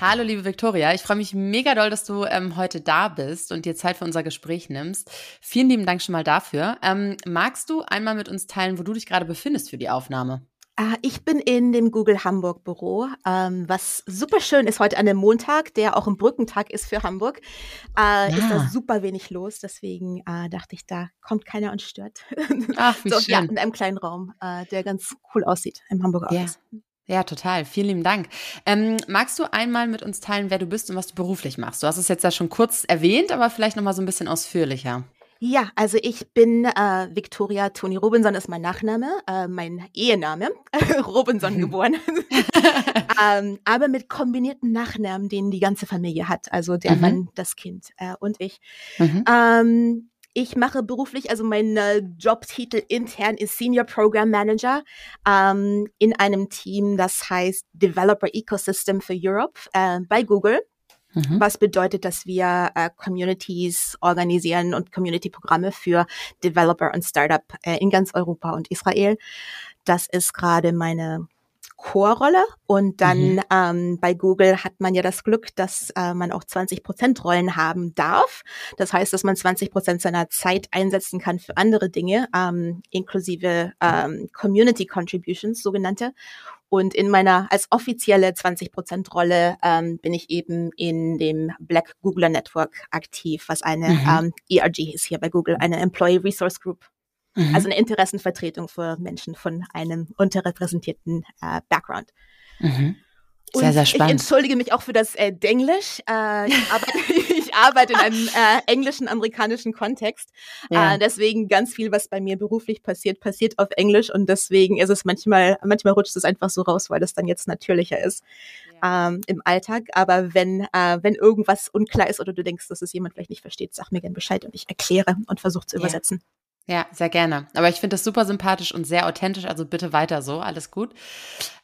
Hallo, liebe Viktoria. Ich freue mich mega doll, dass du ähm, heute da bist und dir Zeit für unser Gespräch nimmst. Vielen lieben Dank schon mal dafür. Ähm, magst du einmal mit uns teilen, wo du dich gerade befindest für die Aufnahme? Uh, ich bin in dem Google Hamburg Büro, ähm, was super schön ist heute an dem Montag, der auch ein Brückentag ist für Hamburg. Äh, ja. Ist da super wenig los, deswegen äh, dachte ich, da kommt keiner und stört. Ach, wie so, schön. Ja, in einem kleinen Raum, äh, der ganz cool aussieht im Hamburger Office. Ja. Ja, total. Vielen lieben Dank. Ähm, magst du einmal mit uns teilen, wer du bist und was du beruflich machst? Du hast es jetzt ja schon kurz erwähnt, aber vielleicht noch mal so ein bisschen ausführlicher. Ja, also ich bin äh, Victoria Toni Robinson ist mein Nachname, äh, mein Ehename, Robinson geboren, ähm, aber mit kombinierten Nachnamen, den die ganze Familie hat, also der mhm. Mann, das Kind äh, und ich. Mhm. Ähm, ich mache beruflich, also mein äh, Jobtitel intern ist Senior Program Manager ähm, in einem Team, das heißt Developer Ecosystem for Europe äh, bei Google. Mhm. Was bedeutet, dass wir äh, Communities organisieren und Community-Programme für Developer und Startup äh, in ganz Europa und Israel. Das ist gerade meine Core-Rolle und dann mhm. ähm, bei Google hat man ja das Glück, dass äh, man auch 20 Prozent Rollen haben darf. Das heißt, dass man 20 Prozent seiner Zeit einsetzen kann für andere Dinge, ähm, inklusive ähm, Community Contributions, sogenannte. Und in meiner als offizielle 20 Prozent Rolle ähm, bin ich eben in dem Black Googler Network aktiv, was eine mhm. ähm, ERG ist hier bei Google, eine Employee Resource Group. Mhm. Also eine Interessenvertretung für Menschen von einem unterrepräsentierten äh, Background. Mhm. Sehr, sehr spannend. Ich entschuldige mich auch für das äh, Denglisch. Äh, ich, arbeite, ich, arbeite, in einem äh, englischen, amerikanischen Kontext. Ja. Äh, deswegen ganz viel, was bei mir beruflich passiert, passiert auf Englisch und deswegen ist es manchmal, manchmal rutscht es einfach so raus, weil das dann jetzt natürlicher ist ja. ähm, im Alltag. Aber wenn, äh, wenn irgendwas unklar ist oder du denkst, dass es jemand vielleicht nicht versteht, sag mir gerne Bescheid und ich erkläre und versuche zu übersetzen. Ja, sehr gerne. Aber ich finde das super sympathisch und sehr authentisch, also bitte weiter so, alles gut.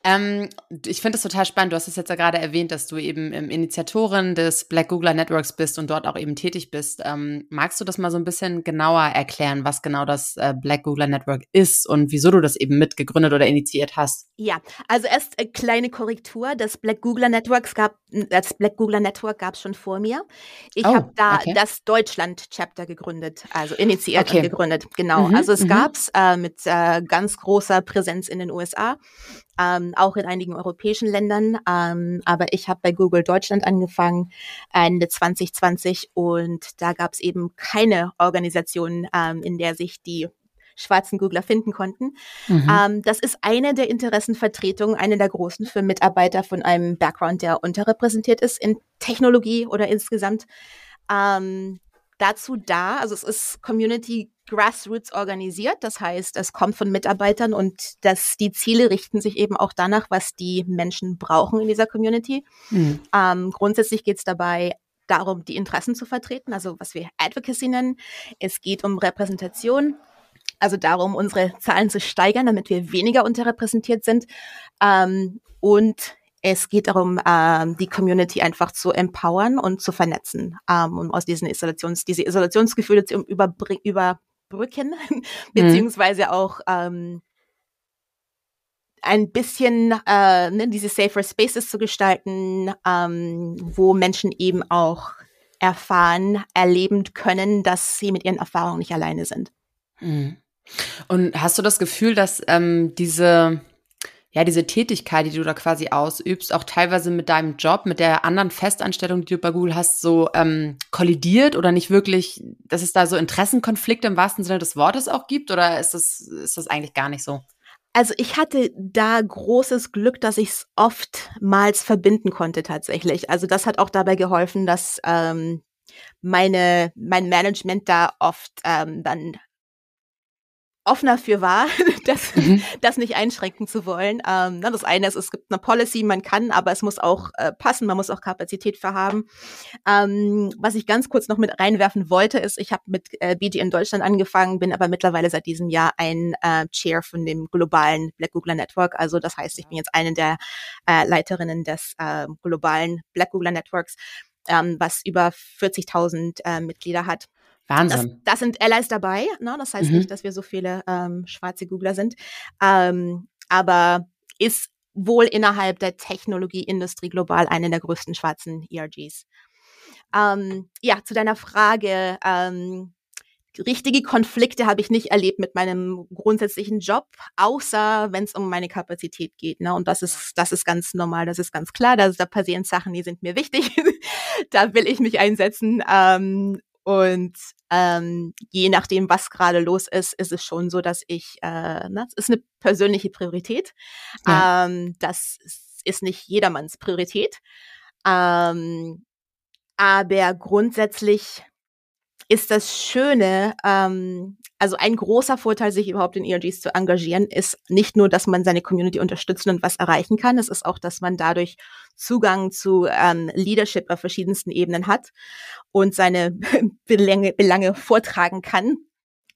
Ähm, ich finde es total spannend. Du hast es jetzt ja gerade erwähnt, dass du eben Initiatorin des Black Googler Networks bist und dort auch eben tätig bist. Ähm, magst du das mal so ein bisschen genauer erklären, was genau das äh, Black Googler Network ist und wieso du das eben mitgegründet oder initiiert hast? Ja, also erst eine kleine Korrektur. Das Black Googler Networks gab, das Black Googler Network gab es schon vor mir. Ich oh, habe da okay. das Deutschland Chapter gegründet, also initiiert okay. und gegründet. Genau. Mhm, also es mhm. gab's äh, mit äh, ganz großer Präsenz in den USA ähm, auch in einigen europäischen Ländern. Ähm, aber ich habe bei Google Deutschland angefangen Ende 2020 und da gab es eben keine Organisation, ähm, in der sich die schwarzen Googler finden konnten. Mhm. Ähm, das ist eine der Interessenvertretungen, eine der großen für Mitarbeiter von einem Background, der unterrepräsentiert ist in Technologie oder insgesamt. Ähm, dazu da, also es ist Community Grassroots organisiert. Das heißt, es kommt von Mitarbeitern und das, die Ziele richten sich eben auch danach, was die Menschen brauchen in dieser Community. Mhm. Ähm, grundsätzlich geht es dabei darum, die Interessen zu vertreten, also was wir Advocacy nennen. Es geht um Repräsentation, also darum, unsere Zahlen zu steigern, damit wir weniger unterrepräsentiert sind. Ähm, und es geht darum, ähm, die Community einfach zu empowern und zu vernetzen, ähm, um aus diesen Isolations, diese Isolationsgefühle zu überbringen, über Brücken, beziehungsweise auch ähm, ein bisschen äh, ne, diese safer Spaces zu gestalten, ähm, wo Menschen eben auch erfahren, erleben können, dass sie mit ihren Erfahrungen nicht alleine sind. Mhm. Und hast du das Gefühl, dass ähm, diese ja, diese Tätigkeit, die du da quasi ausübst, auch teilweise mit deinem Job, mit der anderen Festanstellung, die du bei Google hast, so ähm, kollidiert oder nicht wirklich, dass es da so Interessenkonflikte im wahrsten Sinne des Wortes auch gibt? Oder ist das, ist das eigentlich gar nicht so? Also ich hatte da großes Glück, dass ich es oftmals verbinden konnte tatsächlich. Also das hat auch dabei geholfen, dass ähm, meine mein Management da oft ähm, dann offener für war, das, mhm. das nicht einschränken zu wollen. Ähm, na, das eine ist, es gibt eine Policy, man kann, aber es muss auch äh, passen, man muss auch Kapazität für haben. Ähm, was ich ganz kurz noch mit reinwerfen wollte, ist, ich habe mit äh, BG in Deutschland angefangen, bin aber mittlerweile seit diesem Jahr ein äh, Chair von dem globalen Black Googler Network. Also das heißt, ich bin jetzt eine der äh, Leiterinnen des äh, globalen Black Googler Networks, ähm, was über 40.000 äh, Mitglieder hat. Wahnsinn. Das, das sind Allies dabei. Ne? Das heißt mhm. nicht, dass wir so viele ähm, schwarze Googler sind. Ähm, aber ist wohl innerhalb der Technologieindustrie global eine der größten schwarzen ERGs. Ähm, ja, zu deiner Frage. Ähm, richtige Konflikte habe ich nicht erlebt mit meinem grundsätzlichen Job, außer wenn es um meine Kapazität geht. Ne? Und das ist, das ist ganz normal, das ist ganz klar. Da, da passieren Sachen, die sind mir wichtig. da will ich mich einsetzen. Ähm, und ähm, je nachdem, was gerade los ist, ist es schon so, dass ich, äh, na, es ist eine persönliche Priorität. Ja. Ähm, das ist nicht jedermanns Priorität. Ähm, aber grundsätzlich ist das Schöne, ähm, also ein großer Vorteil, sich überhaupt in ERGs zu engagieren, ist nicht nur, dass man seine Community unterstützen und was erreichen kann, es ist auch, dass man dadurch Zugang zu ähm, Leadership auf verschiedensten Ebenen hat und seine Belange, Belange vortragen kann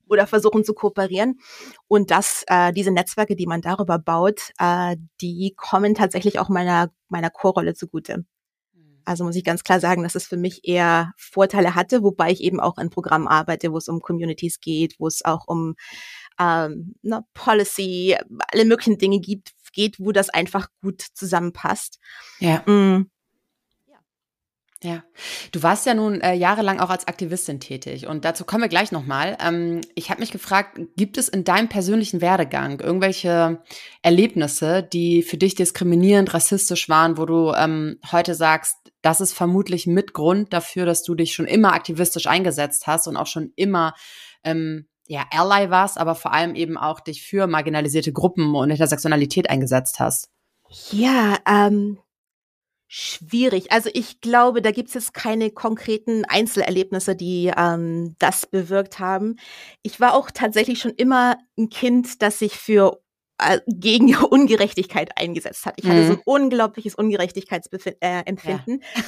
oder versuchen zu kooperieren. Und dass äh, diese Netzwerke, die man darüber baut, äh, die kommen tatsächlich auch meiner, meiner Core-Rolle zugute. Also muss ich ganz klar sagen, dass es für mich eher Vorteile hatte, wobei ich eben auch in Programmen arbeite, wo es um Communities geht, wo es auch um ähm, ne, Policy, alle möglichen Dinge gibt, geht, wo das einfach gut zusammenpasst. Ja. Mm. Ja, du warst ja nun äh, jahrelang auch als Aktivistin tätig und dazu kommen wir gleich nochmal. Ähm, ich habe mich gefragt, gibt es in deinem persönlichen Werdegang irgendwelche Erlebnisse, die für dich diskriminierend, rassistisch waren, wo du ähm, heute sagst, das ist vermutlich mit Grund dafür, dass du dich schon immer aktivistisch eingesetzt hast und auch schon immer ähm, ja, Ally warst, aber vor allem eben auch dich für marginalisierte Gruppen und Intersektionalität eingesetzt hast? Ja, ähm, Schwierig. Also ich glaube, da gibt es jetzt keine konkreten Einzelerlebnisse, die ähm, das bewirkt haben. Ich war auch tatsächlich schon immer ein Kind, das sich für äh, gegen Ungerechtigkeit eingesetzt hat. Ich hatte so ein mhm. unglaubliches Ungerechtigkeitsempfinden. Äh,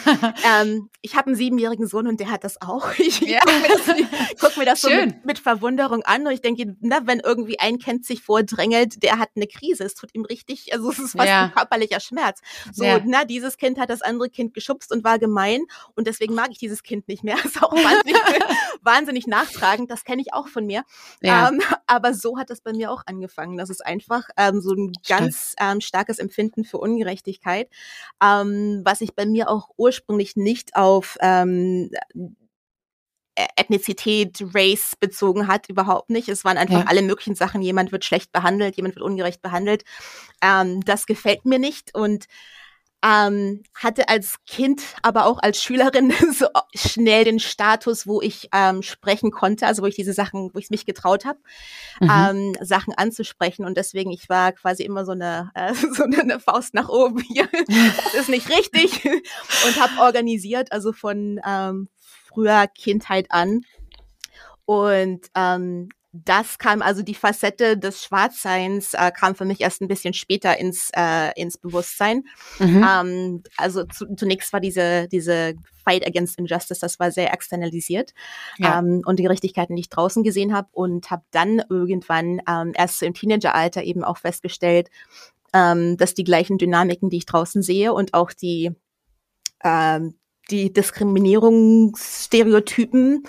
ja. ähm, ich habe einen siebenjährigen Sohn und der hat das auch. Ich ja. gucke mir das, guck mir das so mit, mit, Verwunderung an und ich denke, na, wenn irgendwie ein Kind sich vordrängelt, der hat eine Krise, es tut ihm richtig, also es ist fast ja. ein körperlicher Schmerz. So, na, dieses Kind hat das andere Kind geschubst und war gemein und deswegen mag ich dieses Kind nicht mehr. ist auch wahnsinnig, wahnsinnig nachtragend, das kenne ich auch von mir. Ähm, aber so hat das bei mir auch angefangen. Das ist einfach einfach ähm, so ein ganz ähm, starkes Empfinden für Ungerechtigkeit, ähm, was sich bei mir auch ursprünglich nicht auf ähm, Ethnizität, Race bezogen hat, überhaupt nicht. Es waren einfach ja. alle möglichen Sachen. Jemand wird schlecht behandelt, jemand wird ungerecht behandelt. Ähm, das gefällt mir nicht und ähm, hatte als Kind, aber auch als Schülerin so schnell den Status, wo ich ähm, sprechen konnte, also wo ich diese Sachen, wo ich mich getraut habe, mhm. ähm, Sachen anzusprechen. Und deswegen, ich war quasi immer so eine, äh, so eine Faust nach oben hier. das ist nicht richtig. Und habe organisiert, also von ähm, früher Kindheit an. Und ähm, das kam, also die Facette des Schwarzseins äh, kam für mich erst ein bisschen später ins, äh, ins Bewusstsein. Mhm. Ähm, also zu, zunächst war diese, diese Fight Against Injustice, das war sehr externalisiert ja. ähm, und die Gerechtigkeiten, die ich draußen gesehen habe und habe dann irgendwann ähm, erst im Teenageralter eben auch festgestellt, ähm, dass die gleichen Dynamiken, die ich draußen sehe und auch die, ähm, die Diskriminierungsstereotypen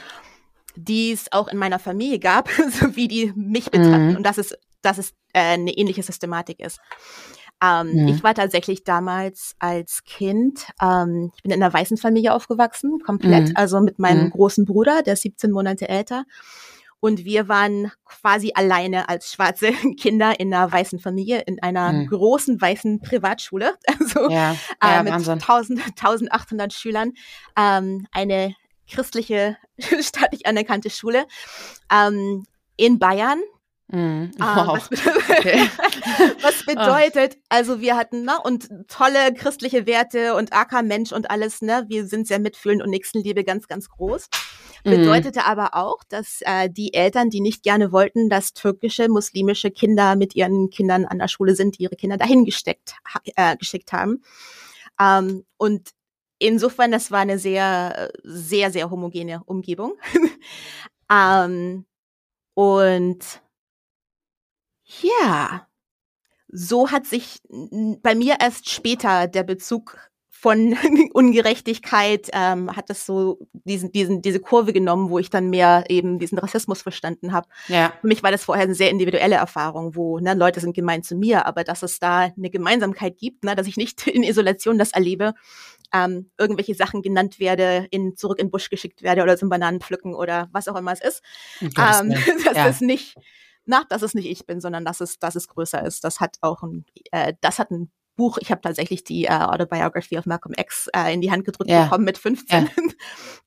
die es auch in meiner Familie gab, so wie die mich betreffen. Mhm. Und dass es, dass es äh, eine ähnliche Systematik ist. Ähm, mhm. Ich war tatsächlich damals als Kind, ähm, ich bin in einer weißen Familie aufgewachsen, komplett, mhm. also mit meinem mhm. großen Bruder, der ist 17 Monate älter. Und wir waren quasi alleine als schwarze Kinder in einer weißen Familie, in einer mhm. großen weißen Privatschule, also ja, ja, äh, mit 1000, 1800 Schülern. Ähm, eine christliche, staatlich anerkannte Schule ähm, in Bayern. Mm, wow. was, okay. was, bedeutet, also wir hatten, ne, und tolle christliche Werte und AK Mensch und alles, ne, wir sind sehr mitfühlend und Nächstenliebe ganz, ganz groß. Mm. Bedeutete mm. aber auch, dass äh, die Eltern, die nicht gerne wollten, dass türkische, muslimische Kinder mit ihren Kindern an der Schule sind, die ihre Kinder dahin gesteckt, äh, geschickt haben. Ähm, und insofern, das war eine sehr, sehr, sehr homogene Umgebung. ähm, und ja, so hat sich bei mir erst später der Bezug von Ungerechtigkeit ähm, hat das so diesen, diesen, diese Kurve genommen, wo ich dann mehr eben diesen Rassismus verstanden habe. Ja. Für mich war das vorher eine sehr individuelle Erfahrung, wo ne, Leute sind gemein zu mir, aber dass es da eine Gemeinsamkeit gibt, ne, dass ich nicht in Isolation das erlebe, ähm, irgendwelche Sachen genannt werde, in zurück in den Busch geschickt werde oder zum Bananen pflücken oder was auch immer es ist. Ähm, dass ja. das nicht na, dass es nicht ich bin, sondern dass es, dass es größer ist. Das hat auch ein, äh, das hat ein Buch, ich habe tatsächlich die äh, Autobiography of Malcolm X äh, in die Hand gedrückt ja. bekommen mit 15. Ja.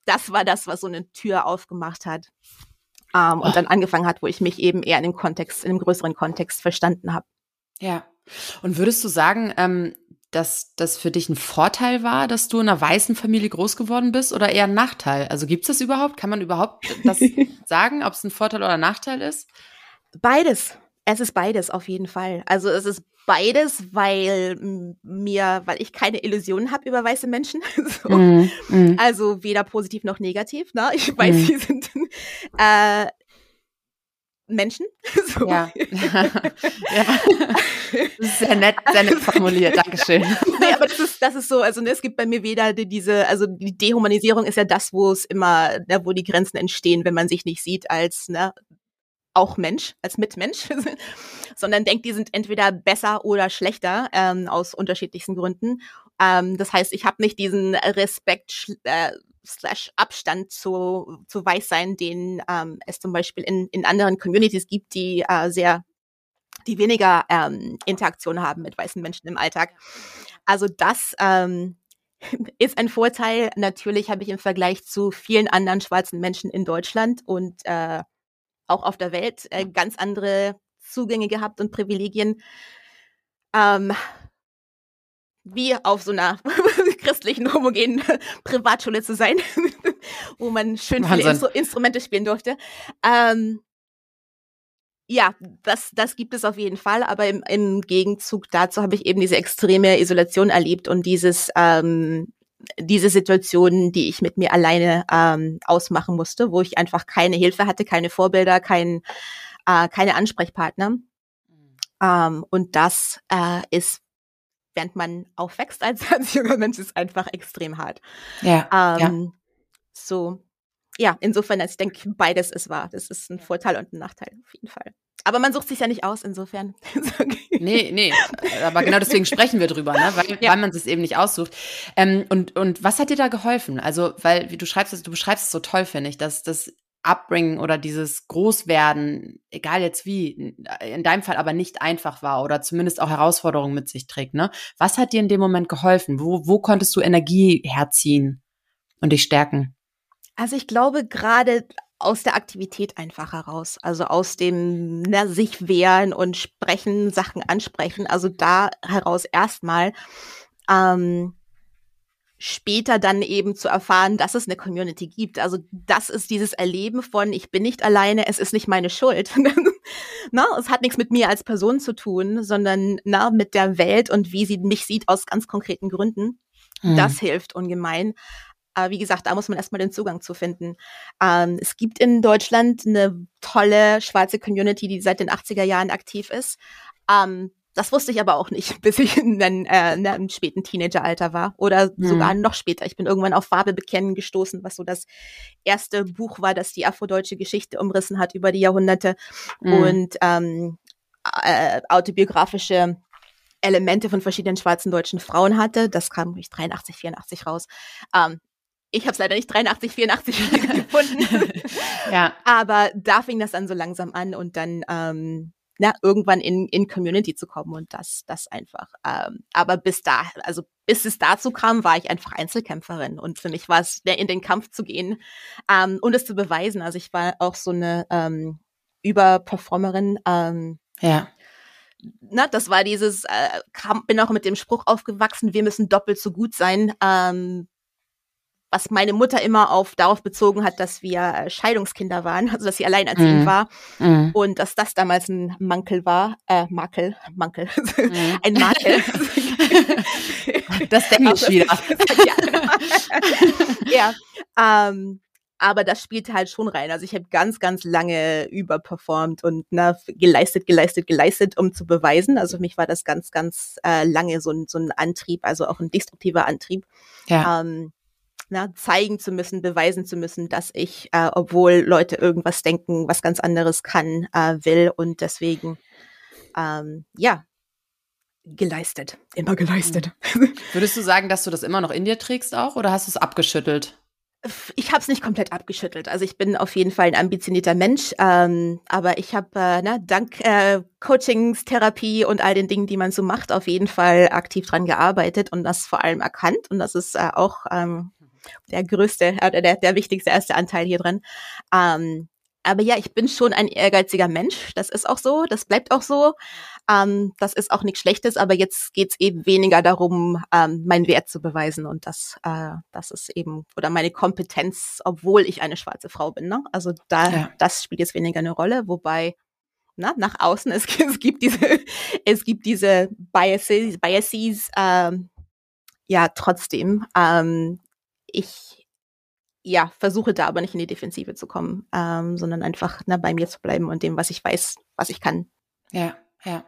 Das war das, was so eine Tür aufgemacht hat. Ähm, und dann angefangen hat, wo ich mich eben eher in dem Kontext, in einem größeren Kontext verstanden habe. Ja. Und würdest du sagen, ähm, dass das für dich ein Vorteil war, dass du in einer weißen Familie groß geworden bist oder eher ein Nachteil? Also gibt es das überhaupt? Kann man überhaupt das sagen, ob es ein Vorteil oder ein Nachteil ist? Beides. Es ist beides auf jeden Fall. Also es ist beides, weil mir, weil ich keine Illusionen habe über weiße Menschen. so. mm, mm. Also weder positiv noch negativ. Ne? Ich weiß, mm. sie sind äh, Menschen. So. Ja. ja. Sehr nett, sehr nett formuliert. Dankeschön. nee, aber das ist, das ist so, also ne, es gibt bei mir weder die, diese, also die Dehumanisierung ist ja das, wo es immer, ne, wo die Grenzen entstehen, wenn man sich nicht sieht als ne, auch Mensch, als Mitmensch, sondern denkt, die sind entweder besser oder schlechter ähm, aus unterschiedlichsten Gründen. Ähm, das heißt, ich habe nicht diesen Respekt äh, slash Abstand zu, zu Weißsein, den ähm, es zum Beispiel in, in anderen Communities gibt, die äh, sehr, die weniger ähm, Interaktion haben mit weißen Menschen im Alltag. Also das ähm, ist ein Vorteil. Natürlich habe ich im Vergleich zu vielen anderen schwarzen Menschen in Deutschland und äh, auch auf der Welt äh, ganz andere Zugänge gehabt und Privilegien. Ähm, wie auf so einer christlichen, homogenen Privatschule zu sein, wo man schön viele Instru Instrumente spielen durfte. Ähm, ja, das, das gibt es auf jeden Fall, aber im, im Gegenzug dazu habe ich eben diese extreme Isolation erlebt und dieses ähm, diese Situationen, die ich mit mir alleine ähm, ausmachen musste, wo ich einfach keine Hilfe hatte, keine Vorbilder, kein, äh, keine Ansprechpartner. Mhm. Ähm, und das äh, ist, während man aufwächst als, als junger Mensch, ist einfach extrem hart. Ja, ähm, ja. So, ja, insofern, also ich denke, beides ist wahr. Das ist ein Vorteil und ein Nachteil auf jeden Fall. Aber man sucht sich ja nicht aus, insofern. nee, nee. Aber genau deswegen sprechen wir drüber, ne? weil, ja. weil man es eben nicht aussucht. Ähm, und, und was hat dir da geholfen? Also, weil, wie du schreibst es, du beschreibst es so toll, finde ich, dass das Upbringen oder dieses Großwerden, egal jetzt wie, in deinem Fall aber nicht einfach war oder zumindest auch Herausforderungen mit sich trägt. Ne? Was hat dir in dem Moment geholfen? Wo, wo konntest du Energie herziehen und dich stärken? Also ich glaube gerade aus der Aktivität einfach heraus. Also aus dem na, sich wehren und sprechen, Sachen ansprechen. Also da heraus erstmal. Ähm, später dann eben zu erfahren, dass es eine Community gibt. Also das ist dieses Erleben von, ich bin nicht alleine, es ist nicht meine Schuld. na, es hat nichts mit mir als Person zu tun, sondern na, mit der Welt und wie sie mich sieht aus ganz konkreten Gründen. Mhm. Das hilft ungemein. Aber wie gesagt, da muss man erstmal den Zugang zu finden. Ähm, es gibt in Deutschland eine tolle schwarze Community, die seit den 80er Jahren aktiv ist. Ähm, das wusste ich aber auch nicht, bis ich in, in, äh, in einem späten Teenageralter war oder mhm. sogar noch später. Ich bin irgendwann auf Farbe bekennen gestoßen, was so das erste Buch war, das die afrodeutsche Geschichte umrissen hat über die Jahrhunderte mhm. und ähm, äh, autobiografische Elemente von verschiedenen schwarzen deutschen Frauen hatte. Das kam ich 83, 84 raus. Ähm, ich habe es leider nicht 83, 84 gefunden. ja. Aber da fing das dann so langsam an und dann ähm, na, irgendwann in, in Community zu kommen und das, das einfach. Ähm, aber bis da, also bis es dazu kam, war ich einfach Einzelkämpferin und für mich war es, in den Kampf zu gehen ähm, und es zu beweisen. Also ich war auch so eine ähm, Überperformerin. Ähm, ja. Na, das war dieses, äh, kam, bin auch mit dem Spruch aufgewachsen, wir müssen doppelt so gut sein. Ähm, was meine Mutter immer auf darauf bezogen hat, dass wir äh, Scheidungskinder waren, also dass sie alleinerziehend mm. war mm. und dass das damals ein Mankel war, äh, Makel, Mankel, mm. ein Makel. das denke ich wieder. ja, ähm, aber das spielt halt schon rein. Also ich habe ganz, ganz lange überperformt und na, geleistet, geleistet, geleistet, um zu beweisen. Also für mich war das ganz, ganz äh, lange so ein, so ein Antrieb, also auch ein destruktiver Antrieb. Ja. Ähm, na, zeigen zu müssen, beweisen zu müssen, dass ich, äh, obwohl Leute irgendwas denken, was ganz anderes kann, äh, will und deswegen, ähm, ja, geleistet, immer geleistet. Mhm. Würdest du sagen, dass du das immer noch in dir trägst auch oder hast du es abgeschüttelt? Ich habe es nicht komplett abgeschüttelt. Also ich bin auf jeden Fall ein ambitionierter Mensch, ähm, aber ich habe äh, ne, dank äh, Coachings, Therapie und all den Dingen, die man so macht, auf jeden Fall aktiv dran gearbeitet und das vor allem erkannt. Und das ist äh, auch ähm, der größte, äh, der, der wichtigste erste Anteil hier drin. Ähm, aber ja, ich bin schon ein ehrgeiziger Mensch. Das ist auch so, das bleibt auch so. Ähm, das ist auch nichts Schlechtes, aber jetzt geht's eben weniger darum, ähm, meinen Wert zu beweisen und das, äh, das ist eben, oder meine Kompetenz, obwohl ich eine schwarze Frau bin. Ne? Also da, ja. das spielt jetzt weniger eine Rolle, wobei na, nach außen, es, es gibt diese, es gibt diese Biases, Biases ähm, ja trotzdem. Ähm, ich ja, versuche da aber nicht in die Defensive zu kommen, ähm, sondern einfach na, bei mir zu bleiben und dem, was ich weiß, was ich kann. Ja, ja.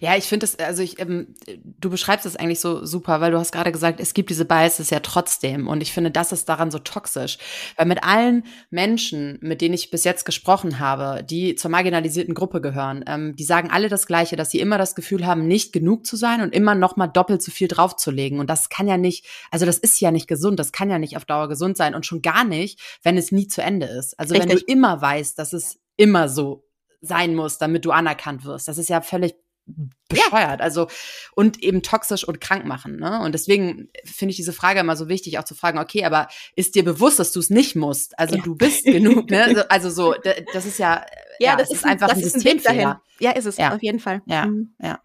Ja, ich finde es, also ich, ähm, du beschreibst es eigentlich so super, weil du hast gerade gesagt, es gibt diese Biases ja trotzdem. Und ich finde, das ist daran so toxisch. Weil mit allen Menschen, mit denen ich bis jetzt gesprochen habe, die zur marginalisierten Gruppe gehören, ähm, die sagen alle das Gleiche, dass sie immer das Gefühl haben, nicht genug zu sein und immer noch mal doppelt so viel draufzulegen. Und das kann ja nicht, also das ist ja nicht gesund, das kann ja nicht auf Dauer gesund sein und schon gar nicht, wenn es nie zu Ende ist. Also Richtig. wenn du immer weißt, dass es immer so sein muss, damit du anerkannt wirst. Das ist ja völlig bescheuert. Ja. Also und eben toxisch und krank machen. Ne? Und deswegen finde ich diese Frage immer so wichtig, auch zu fragen, okay, aber ist dir bewusst, dass du es nicht musst? Also ja. du bist genug, ne? Also, so, das ist ja, ja, ja das ist einfach das ein Systemfehler. Ja, ist es, ja. auf jeden Fall. Ja, mhm. ja.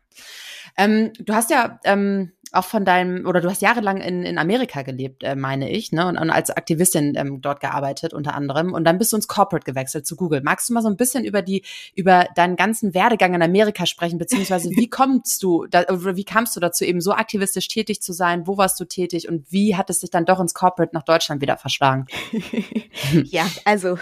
Ähm, du hast ja ähm, auch von deinem, oder du hast jahrelang in, in Amerika gelebt, äh, meine ich, ne? Und, und als Aktivistin ähm, dort gearbeitet, unter anderem. Und dann bist du ins Corporate gewechselt zu Google. Magst du mal so ein bisschen über die, über deinen ganzen Werdegang in Amerika sprechen, beziehungsweise wie kommst du, da, oder wie kamst du dazu, eben so aktivistisch tätig zu sein? Wo warst du tätig und wie hat es dich dann doch ins Corporate nach Deutschland wieder verschlagen? ja, also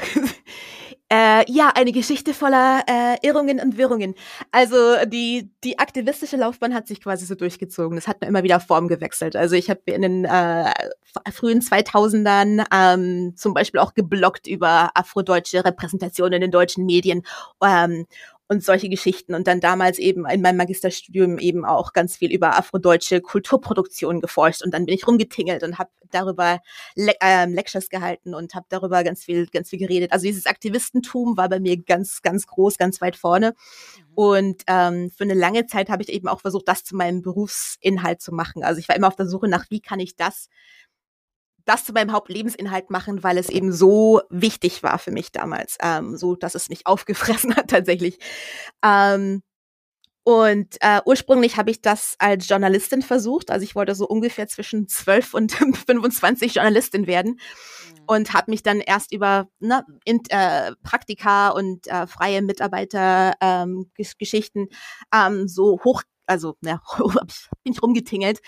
äh, ja, eine Geschichte voller äh, Irrungen und Wirrungen. Also die, die aktivistische Laufbahn hat sich quasi so durchgezogen. Das hat mir immer wieder Form gewechselt. Also ich habe in den äh, frühen 2000ern ähm, zum Beispiel auch geblockt über afrodeutsche Repräsentationen in den deutschen Medien ähm, und solche Geschichten. Und dann damals eben in meinem Magisterstudium eben auch ganz viel über afrodeutsche Kulturproduktion geforscht. Und dann bin ich rumgetingelt und habe darüber Le ähm, Lectures gehalten und habe darüber ganz viel, ganz viel geredet. Also dieses Aktivistentum war bei mir ganz, ganz groß, ganz weit vorne. Mhm. Und ähm, für eine lange Zeit habe ich eben auch versucht, das zu meinem Berufsinhalt zu machen. Also ich war immer auf der Suche nach, wie kann ich das das zu meinem Hauptlebensinhalt machen, weil es eben so wichtig war für mich damals, ähm, so dass es mich aufgefressen hat tatsächlich. Ähm, und äh, ursprünglich habe ich das als Journalistin versucht, also ich wollte so ungefähr zwischen 12 und 25 Journalistin werden mhm. und habe mich dann erst über ne, in, äh, Praktika und äh, freie Mitarbeitergeschichten ähm, ähm, so hoch, also ja, bin ich rumgetingelt.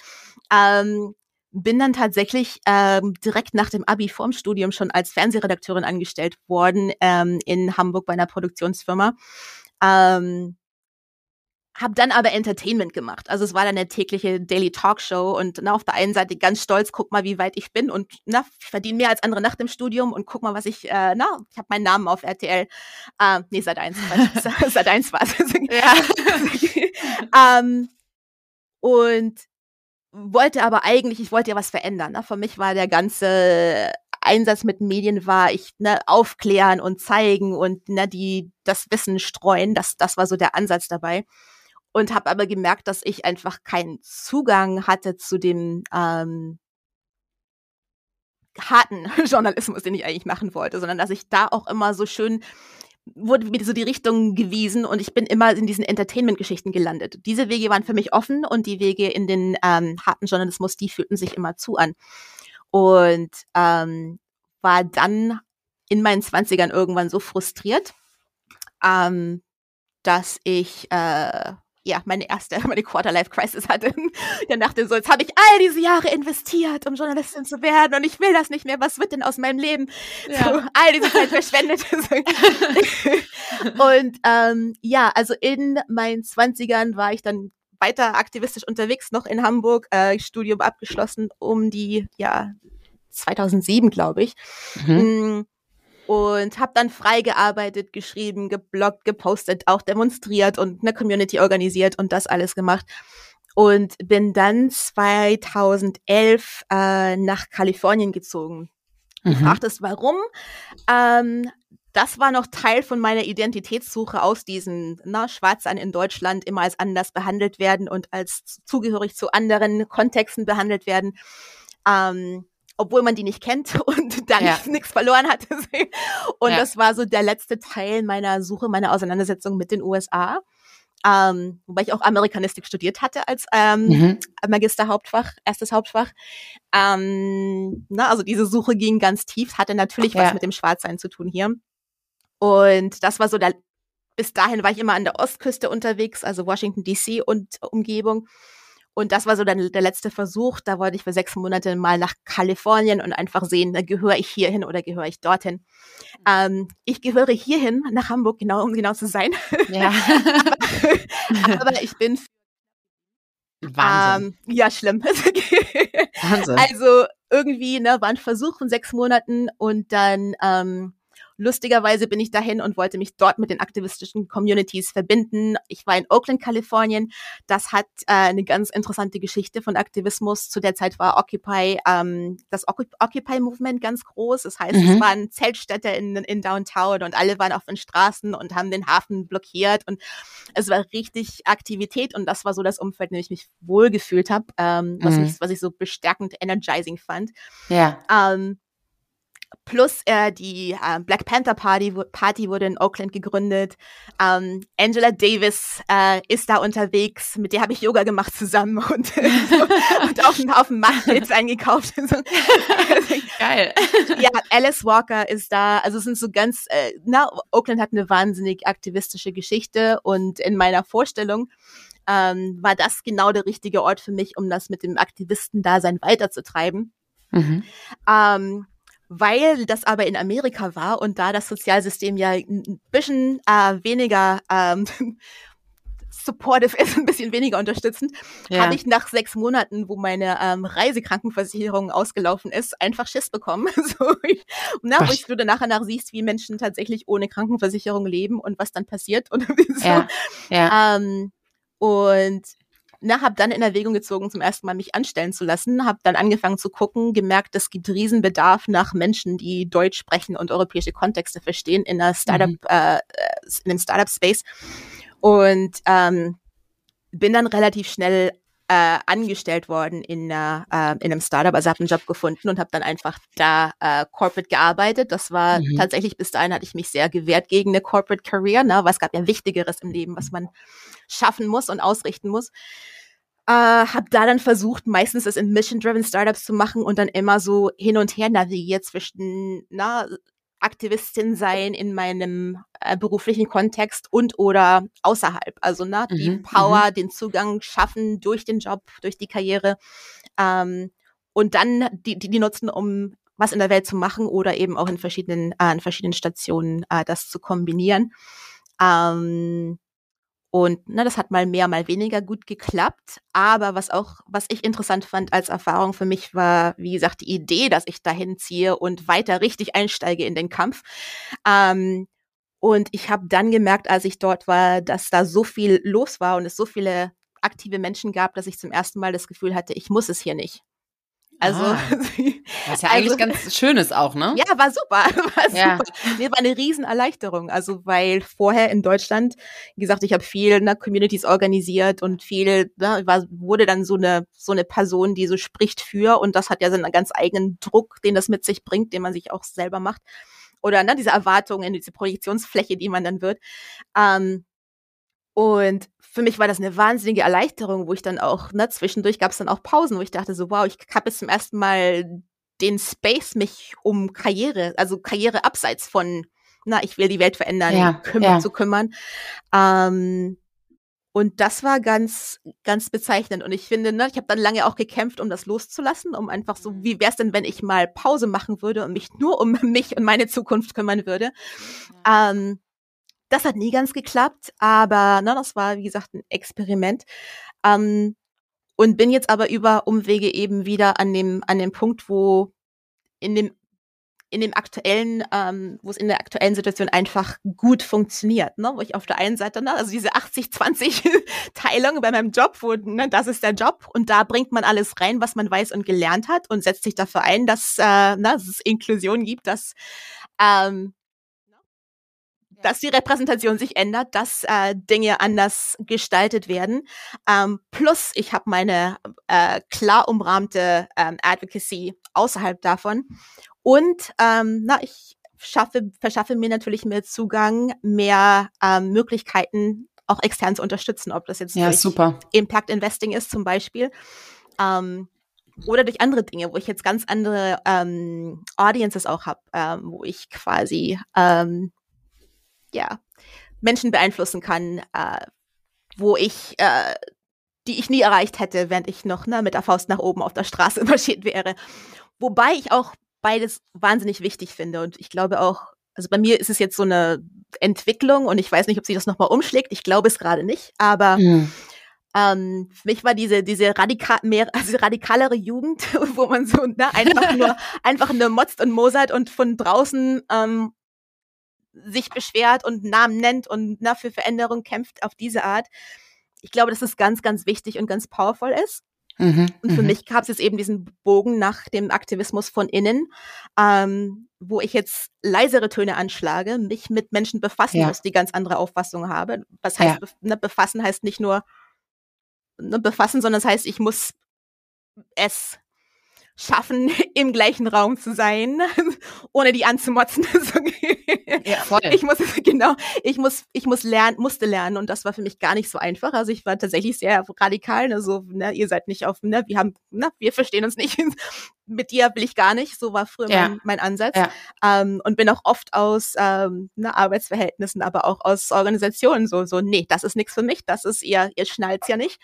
Ähm, bin dann tatsächlich ähm, direkt nach dem Abi vorm Studium schon als Fernsehredakteurin angestellt worden ähm, in Hamburg bei einer Produktionsfirma. Ähm, hab dann aber Entertainment gemacht. Also es war dann eine tägliche Daily Talkshow und na, auf der einen Seite ganz stolz, guck mal, wie weit ich bin und na, ich verdiene mehr als andere nach dem Studium und guck mal, was ich, äh, na, ich habe meinen Namen auf RTL. Äh, nee, seit eins, seit eins war es. ja. ähm, und wollte aber eigentlich, ich wollte ja was verändern. Ne? Für mich war der ganze Einsatz mit Medien war ich ne, aufklären und zeigen und ne, die das Wissen streuen. Das, das war so der Ansatz dabei. Und habe aber gemerkt, dass ich einfach keinen Zugang hatte zu dem ähm, harten Journalismus, den ich eigentlich machen wollte, sondern dass ich da auch immer so schön wurde mir so die Richtung gewiesen und ich bin immer in diesen Entertainment-Geschichten gelandet. Diese Wege waren für mich offen und die Wege in den ähm, harten Journalismus, die fühlten sich immer zu an. Und ähm, war dann in meinen Zwanzigern irgendwann so frustriert, ähm, dass ich äh, ja, meine erste, meine Quarter-Life-Crisis hatte. Dann dachte so, jetzt habe ich all diese Jahre investiert, um Journalistin zu werden und ich will das nicht mehr. Was wird denn aus meinem Leben? Ja. So, all diese Zeit verschwendet. und ähm, ja, also in meinen Zwanzigern war ich dann weiter aktivistisch unterwegs, noch in Hamburg, äh, Studium abgeschlossen um die, ja, 2007, glaube ich. Mhm. Und habe dann frei gearbeitet, geschrieben, gebloggt, gepostet, auch demonstriert und eine Community organisiert und das alles gemacht. Und bin dann 2011 äh, nach Kalifornien gezogen. Mhm. Du fragtest, warum? Ähm, das war noch Teil von meiner Identitätssuche aus diesen na, Schwarzsein in Deutschland immer als anders behandelt werden und als zugehörig zu anderen Kontexten behandelt werden. Ähm, obwohl man die nicht kennt und da ja. nichts verloren hatte. Und ja. das war so der letzte Teil meiner Suche, meiner Auseinandersetzung mit den USA. Ähm, wobei ich auch Amerikanistik studiert hatte als ähm, mhm. Magisterhauptfach, erstes Hauptfach. Ähm, na, also diese Suche ging ganz tief, hatte natürlich ja. was mit dem Schwarzsein zu tun hier. Und das war so der, bis dahin war ich immer an der Ostküste unterwegs, also Washington DC und Umgebung. Und das war so dann der letzte Versuch. Da wollte ich für sechs Monate mal nach Kalifornien und einfach sehen, gehöre ich hierhin oder gehöre ich dorthin. Mhm. Ähm, ich gehöre hierhin, nach Hamburg, genau, um genau zu sein. Ja. aber, aber, ich bin Wahnsinn. Ähm, ja, schlimm. Wahnsinn. Also irgendwie, ne, war ein Versuch von sechs Monaten und dann ähm, Lustigerweise bin ich dahin und wollte mich dort mit den aktivistischen Communities verbinden. Ich war in Oakland, Kalifornien. Das hat äh, eine ganz interessante Geschichte von Aktivismus. Zu der Zeit war Occupy, ähm, das Occupy-Movement ganz groß. Das heißt, mhm. es waren Zeltstädte in, in Downtown und alle waren auf den Straßen und haben den Hafen blockiert und es war richtig Aktivität und das war so das Umfeld, in dem ich mich wohlgefühlt habe, ähm, was, mhm. was ich so bestärkend energizing fand. Ja. Ähm, Plus äh, die äh, Black Panther Party, Party wurde in Oakland gegründet. Ähm, Angela Davis äh, ist da unterwegs. Mit der habe ich Yoga gemacht zusammen und, und auch einen Haufen Machtpilz eingekauft. Geil. Ja, Alice Walker ist da. Also es sind so ganz, äh, na, Oakland hat eine wahnsinnig aktivistische Geschichte und in meiner Vorstellung ähm, war das genau der richtige Ort für mich, um das mit dem Aktivistendasein weiterzutreiben. Mhm. Ähm, weil das aber in Amerika war und da das Sozialsystem ja ein bisschen äh, weniger ähm, supportive ist, ein bisschen weniger unterstützend, ja. habe ich nach sechs Monaten, wo meine ähm, Reisekrankenversicherung ausgelaufen ist, einfach Schiss bekommen. so, na, wo ich du nachher nach siehst, wie Menschen tatsächlich ohne Krankenversicherung leben und was dann passiert. Und so. ja. Ja. Ähm, und na, habe dann in Erwägung gezogen, zum ersten Mal mich anstellen zu lassen, habe dann angefangen zu gucken, gemerkt, es gibt Riesenbedarf nach Menschen, die Deutsch sprechen und europäische Kontexte verstehen in einer Startup, mhm. äh, in einem Startup-Space und ähm, bin dann relativ schnell äh, angestellt worden in, äh, in einem Startup, also habe einen Job gefunden und habe dann einfach da äh, Corporate gearbeitet. Das war mhm. tatsächlich bis dahin hatte ich mich sehr gewehrt gegen eine Corporate Career, ne, weil es gab ja Wichtigeres im Leben, was man schaffen muss und ausrichten muss. Äh, habe da dann versucht, meistens es in Mission-Driven Startups zu machen und dann immer so hin und her navigiert zwischen na, Aktivistin sein in meinem äh, beruflichen Kontext und oder außerhalb. Also ne, die mhm, Power, mhm. den Zugang schaffen durch den Job, durch die Karriere ähm, und dann die, die, die nutzen, um was in der Welt zu machen oder eben auch in verschiedenen, äh, in verschiedenen Stationen äh, das zu kombinieren. Ähm, und ne, das hat mal mehr, mal weniger gut geklappt. Aber was auch, was ich interessant fand als Erfahrung für mich war, wie gesagt, die Idee, dass ich dahin ziehe und weiter richtig einsteige in den Kampf. Ähm, und ich habe dann gemerkt, als ich dort war, dass da so viel los war und es so viele aktive Menschen gab, dass ich zum ersten Mal das Gefühl hatte, ich muss es hier nicht. Also, ah, was ja eigentlich also, ganz Schönes auch, ne? Ja, war super. War ja. super. Nee, war eine Riesenerleichterung. Also, weil vorher in Deutschland, wie gesagt, ich habe viel ne, Communities organisiert und viel, ne, war, wurde dann so eine, so eine Person, die so spricht für und das hat ja so einen ganz eigenen Druck, den das mit sich bringt, den man sich auch selber macht. oder ne, diese Erwartungen, diese Projektionsfläche, die man dann wird. Ähm, und für mich war das eine wahnsinnige Erleichterung, wo ich dann auch, ne, zwischendurch gab es dann auch Pausen, wo ich dachte so, wow, ich habe jetzt zum ersten Mal den Space, mich um Karriere, also Karriere abseits von, na, ich will die Welt verändern, ja, kümmern, ja. zu kümmern. Ähm, und das war ganz, ganz bezeichnend. Und ich finde, ne, ich habe dann lange auch gekämpft, um das loszulassen, um einfach so, wie wäre es denn, wenn ich mal Pause machen würde und mich nur um mich und meine Zukunft kümmern würde. Ähm, das hat nie ganz geklappt, aber ne, das war, wie gesagt, ein Experiment. Ähm, und bin jetzt aber über Umwege eben wieder an dem, an dem Punkt, wo in dem in dem aktuellen, ähm, wo es in der aktuellen Situation einfach gut funktioniert, ne? wo ich auf der einen Seite, ne, also diese 80-20-Teilung bei meinem Job, wo, ne, das ist der Job und da bringt man alles rein, was man weiß und gelernt hat und setzt sich dafür ein, dass, äh, ne, dass es Inklusion gibt, dass ähm, dass die Repräsentation sich ändert, dass äh, Dinge anders gestaltet werden. Ähm, plus, ich habe meine äh, klar umrahmte ähm, Advocacy außerhalb davon. Und ähm, na, ich schaffe, verschaffe mir natürlich mehr Zugang, mehr ähm, Möglichkeiten, auch extern zu unterstützen, ob das jetzt ja, durch super. Impact Investing ist zum Beispiel. Ähm, oder durch andere Dinge, wo ich jetzt ganz andere ähm, Audiences auch habe, ähm, wo ich quasi ähm, ja Menschen beeinflussen kann, äh, wo ich äh, die ich nie erreicht hätte, während ich noch ne, mit der Faust nach oben auf der Straße marschiert wäre. Wobei ich auch beides wahnsinnig wichtig finde. Und ich glaube auch, also bei mir ist es jetzt so eine Entwicklung und ich weiß nicht, ob sich das nochmal umschlägt. Ich glaube es gerade nicht. Aber mhm. ähm, für mich war diese, diese radikal, mehr, also radikalere Jugend, wo man so ne, einfach nur einfach nur motzt und mosert und von draußen ähm, sich beschwert und Namen nennt und na, für Veränderung kämpft auf diese Art. Ich glaube, dass es ganz, ganz wichtig und ganz powerful ist. Mhm, und für mhm. mich gab es jetzt eben diesen Bogen nach dem Aktivismus von innen, ähm, wo ich jetzt leisere Töne anschlage, mich mit Menschen befassen ja. muss, die ganz andere Auffassungen haben. Was heißt, ja. ne, befassen heißt nicht nur ne, befassen, sondern es das heißt, ich muss es schaffen, im gleichen Raum zu sein, ohne die anzumotzen. ja, voll. Ich muss, genau, ich muss, ich muss lernen, musste lernen und das war für mich gar nicht so einfach. Also ich war tatsächlich sehr radikal, ne, so, ne, ihr seid nicht auf, ne, wir haben, ne, wir verstehen uns nicht. Mit dir will ich gar nicht. So war früher ja. mein, mein Ansatz. Ja. Ähm, und bin auch oft aus ähm, ne, Arbeitsverhältnissen, aber auch aus Organisationen so, so, nee, das ist nichts für mich, das ist ihr, ihr schnallt's ja nicht.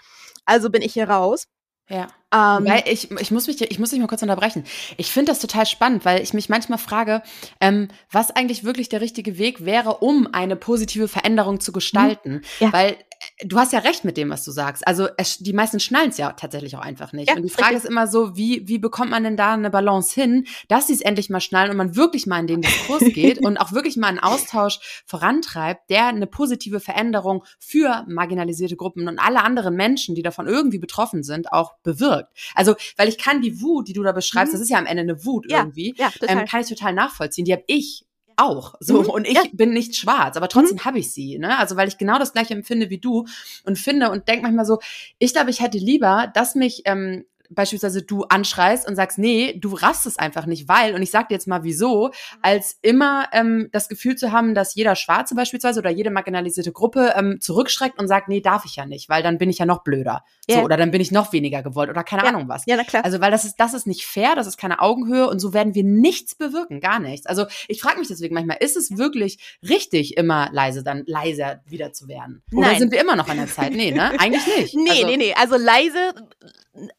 Also bin ich hier raus. Ja. Ähm, weil ich, ich, muss mich, ich muss dich mal kurz unterbrechen. Ich finde das total spannend, weil ich mich manchmal frage, ähm, was eigentlich wirklich der richtige Weg wäre, um eine positive Veränderung zu gestalten. Mhm. Ja. Weil äh, du hast ja recht mit dem, was du sagst. Also es, die meisten schnallen es ja tatsächlich auch einfach nicht. Ja, und die Frage richtig. ist immer so, wie, wie bekommt man denn da eine Balance hin, dass sie es endlich mal schnallen und man wirklich mal in den Diskurs geht und auch wirklich mal einen Austausch vorantreibt, der eine positive Veränderung für marginalisierte Gruppen und alle anderen Menschen, die davon irgendwie betroffen sind, auch bewirkt wirkt. Also, weil ich kann die Wut, die du da beschreibst, mhm. das ist ja am Ende eine Wut ja, irgendwie, ja, ähm, kann ich total nachvollziehen. Die habe ich auch so mhm, und ich ja. bin nicht schwarz, aber trotzdem mhm. habe ich sie, ne? Also weil ich genau das gleiche empfinde wie du und finde und denk manchmal so, ich glaube, ich hätte lieber, dass mich ähm, beispielsweise du anschreist und sagst, nee, du raffst es einfach nicht, weil, und ich sag dir jetzt mal wieso, als immer ähm, das Gefühl zu haben, dass jeder Schwarze beispielsweise oder jede marginalisierte Gruppe ähm, zurückschreckt und sagt, nee, darf ich ja nicht, weil dann bin ich ja noch blöder. Yeah. So, oder dann bin ich noch weniger gewollt oder keine ja. Ahnung was. Ja, na klar. Also, weil das ist, das ist nicht fair, das ist keine Augenhöhe und so werden wir nichts bewirken, gar nichts. Also, ich frage mich deswegen manchmal, ist es wirklich richtig, immer leise, dann leiser wieder zu werden? Oder Nein. sind wir immer noch an der Zeit? Nee, ne? Eigentlich nicht. Nee, also, nee, nee. Also leise,